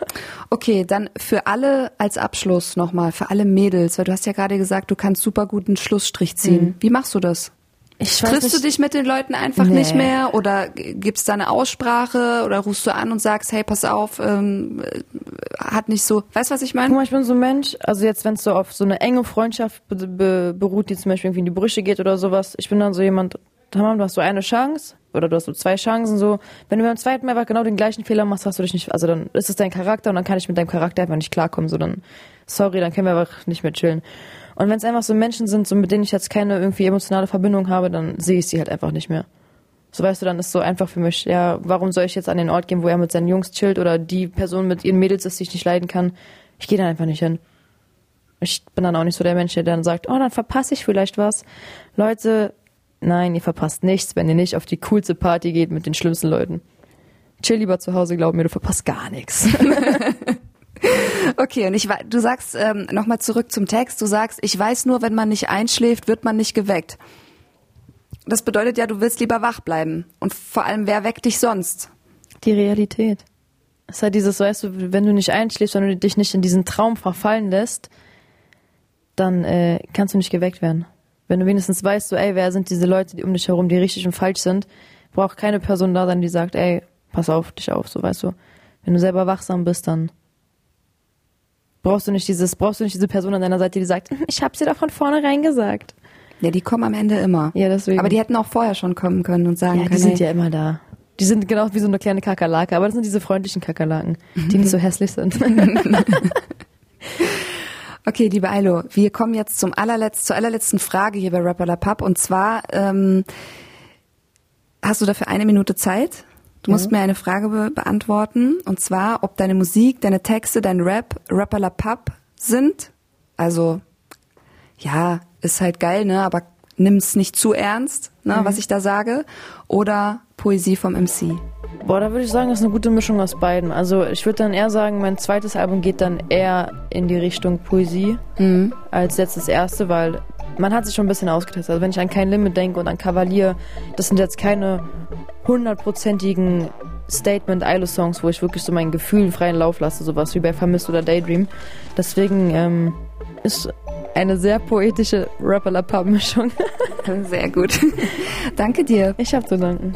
[SPEAKER 3] Okay, dann für alle als Abschluss nochmal, für alle Mädels, weil du hast ja gerade gesagt, du kannst super gut einen Schlussstrich ziehen. Wie machst du das?
[SPEAKER 2] Ich
[SPEAKER 3] Triffst du dich mit den Leuten einfach
[SPEAKER 2] Nee.
[SPEAKER 3] nicht mehr oder gibt's da eine Aussprache oder rufst du an und sagst, hey, pass auf, ähm, äh, hat nicht so, weißt du, was ich
[SPEAKER 2] Guck
[SPEAKER 3] meine?
[SPEAKER 2] mal, ich bin so ein Mensch, also jetzt, wenn es so auf so eine enge Freundschaft be be beruht, die zum Beispiel irgendwie in die Brüche geht oder sowas, ich bin dann so jemand, Tamam, du hast so eine Chance oder du hast so zwei Chancen so. Wenn du beim zweiten Mal einfach genau den gleichen Fehler machst, hast du dich nicht, also dann ist es dein Charakter und dann kann ich mit deinem Charakter einfach nicht klarkommen, so dann, sorry, dann können wir einfach nicht mehr chillen. Und wenn es einfach so Menschen sind, so mit denen ich jetzt keine irgendwie emotionale Verbindung habe, dann sehe ich sie halt einfach nicht mehr. So weißt du, dann ist so einfach für mich, ja, warum soll ich jetzt an den Ort gehen, wo er mit seinen Jungs chillt oder die Person mit ihren Mädels ist, die ich nicht leiden kann. Ich gehe da einfach nicht hin. Ich bin dann auch nicht so der Mensch, der dann sagt, oh, dann verpasse ich vielleicht was. Leute, nein, ihr verpasst nichts, wenn ihr nicht auf die coolste Party geht mit den schlimmsten Leuten. Chill lieber zu Hause, glaub mir, du verpasst gar nichts. [LAUGHS] [LAUGHS]
[SPEAKER 3] Okay, und ich du sagst ähm, nochmal zurück zum Text, du sagst, ich weiß nur, wenn man nicht einschläft, wird man nicht geweckt. Das bedeutet ja, du willst lieber wach bleiben. Und vor allem, wer weckt dich sonst?
[SPEAKER 2] Die Realität. Es ist halt dieses, weißt du, wenn du nicht einschläfst, wenn du dich nicht in diesen Traum verfallen lässt, dann äh, kannst du nicht geweckt werden. Wenn du wenigstens weißt, so, ey, wer sind diese Leute, die um dich herum, die richtig und falsch sind, braucht keine Person da sein, die sagt, ey, pass auf dich auf, so weißt du. Wenn du selber wachsam bist, dann brauchst du nicht dieses, brauchst du nicht diese Person an deiner Seite, die sagt, "Hm, ich hab's dir doch von vornherein gesagt.
[SPEAKER 3] Ja, die kommen am Ende immer.
[SPEAKER 2] Ja, deswegen.
[SPEAKER 3] Aber die hätten auch vorher schon kommen können und sagen
[SPEAKER 2] ja, die
[SPEAKER 3] können,
[SPEAKER 2] sind
[SPEAKER 3] hey,
[SPEAKER 2] ja immer da. Die sind genau wie so eine kleine Kakerlake, aber das sind diese freundlichen Kakerlaken, die nicht so [LAUGHS] hässlich sind. [LAUGHS]
[SPEAKER 3] Okay, liebe Ailo, wir kommen jetzt zum allerletzt, zur allerletzten Frage hier bei Rapper La Pub. Und zwar, ähm, hast du dafür eine Minute Zeit? Du musst mir eine Frage be beantworten. Und zwar, ob deine Musik, deine Texte, dein Rap Rapper La Pub sind. Also, ja, ist halt geil, ne? Aber nimm's nicht zu ernst, ne, was ich da sage. Oder Poesie vom MC.
[SPEAKER 2] Boah, da würde ich sagen, das ist eine gute Mischung aus beiden. Also ich würde dann eher sagen, mein zweites Album geht dann eher in die Richtung Poesie als jetzt das erste, weil man hat sich schon ein bisschen ausgetestet. Also wenn ich an Kein Limit denke und an Kavalier, das sind jetzt keine hundertprozentigen Statement-Ilo-Songs, wo ich wirklich so meinen Gefühlen freien Lauf lasse, sowas wie bei Vermisst oder Daydream. Deswegen ähm, ist eine sehr poetische Rapper-La-Pub-Mischung. [LAUGHS]
[SPEAKER 3] Sehr gut. [LAUGHS] Danke dir.
[SPEAKER 2] Ich habe zu danken.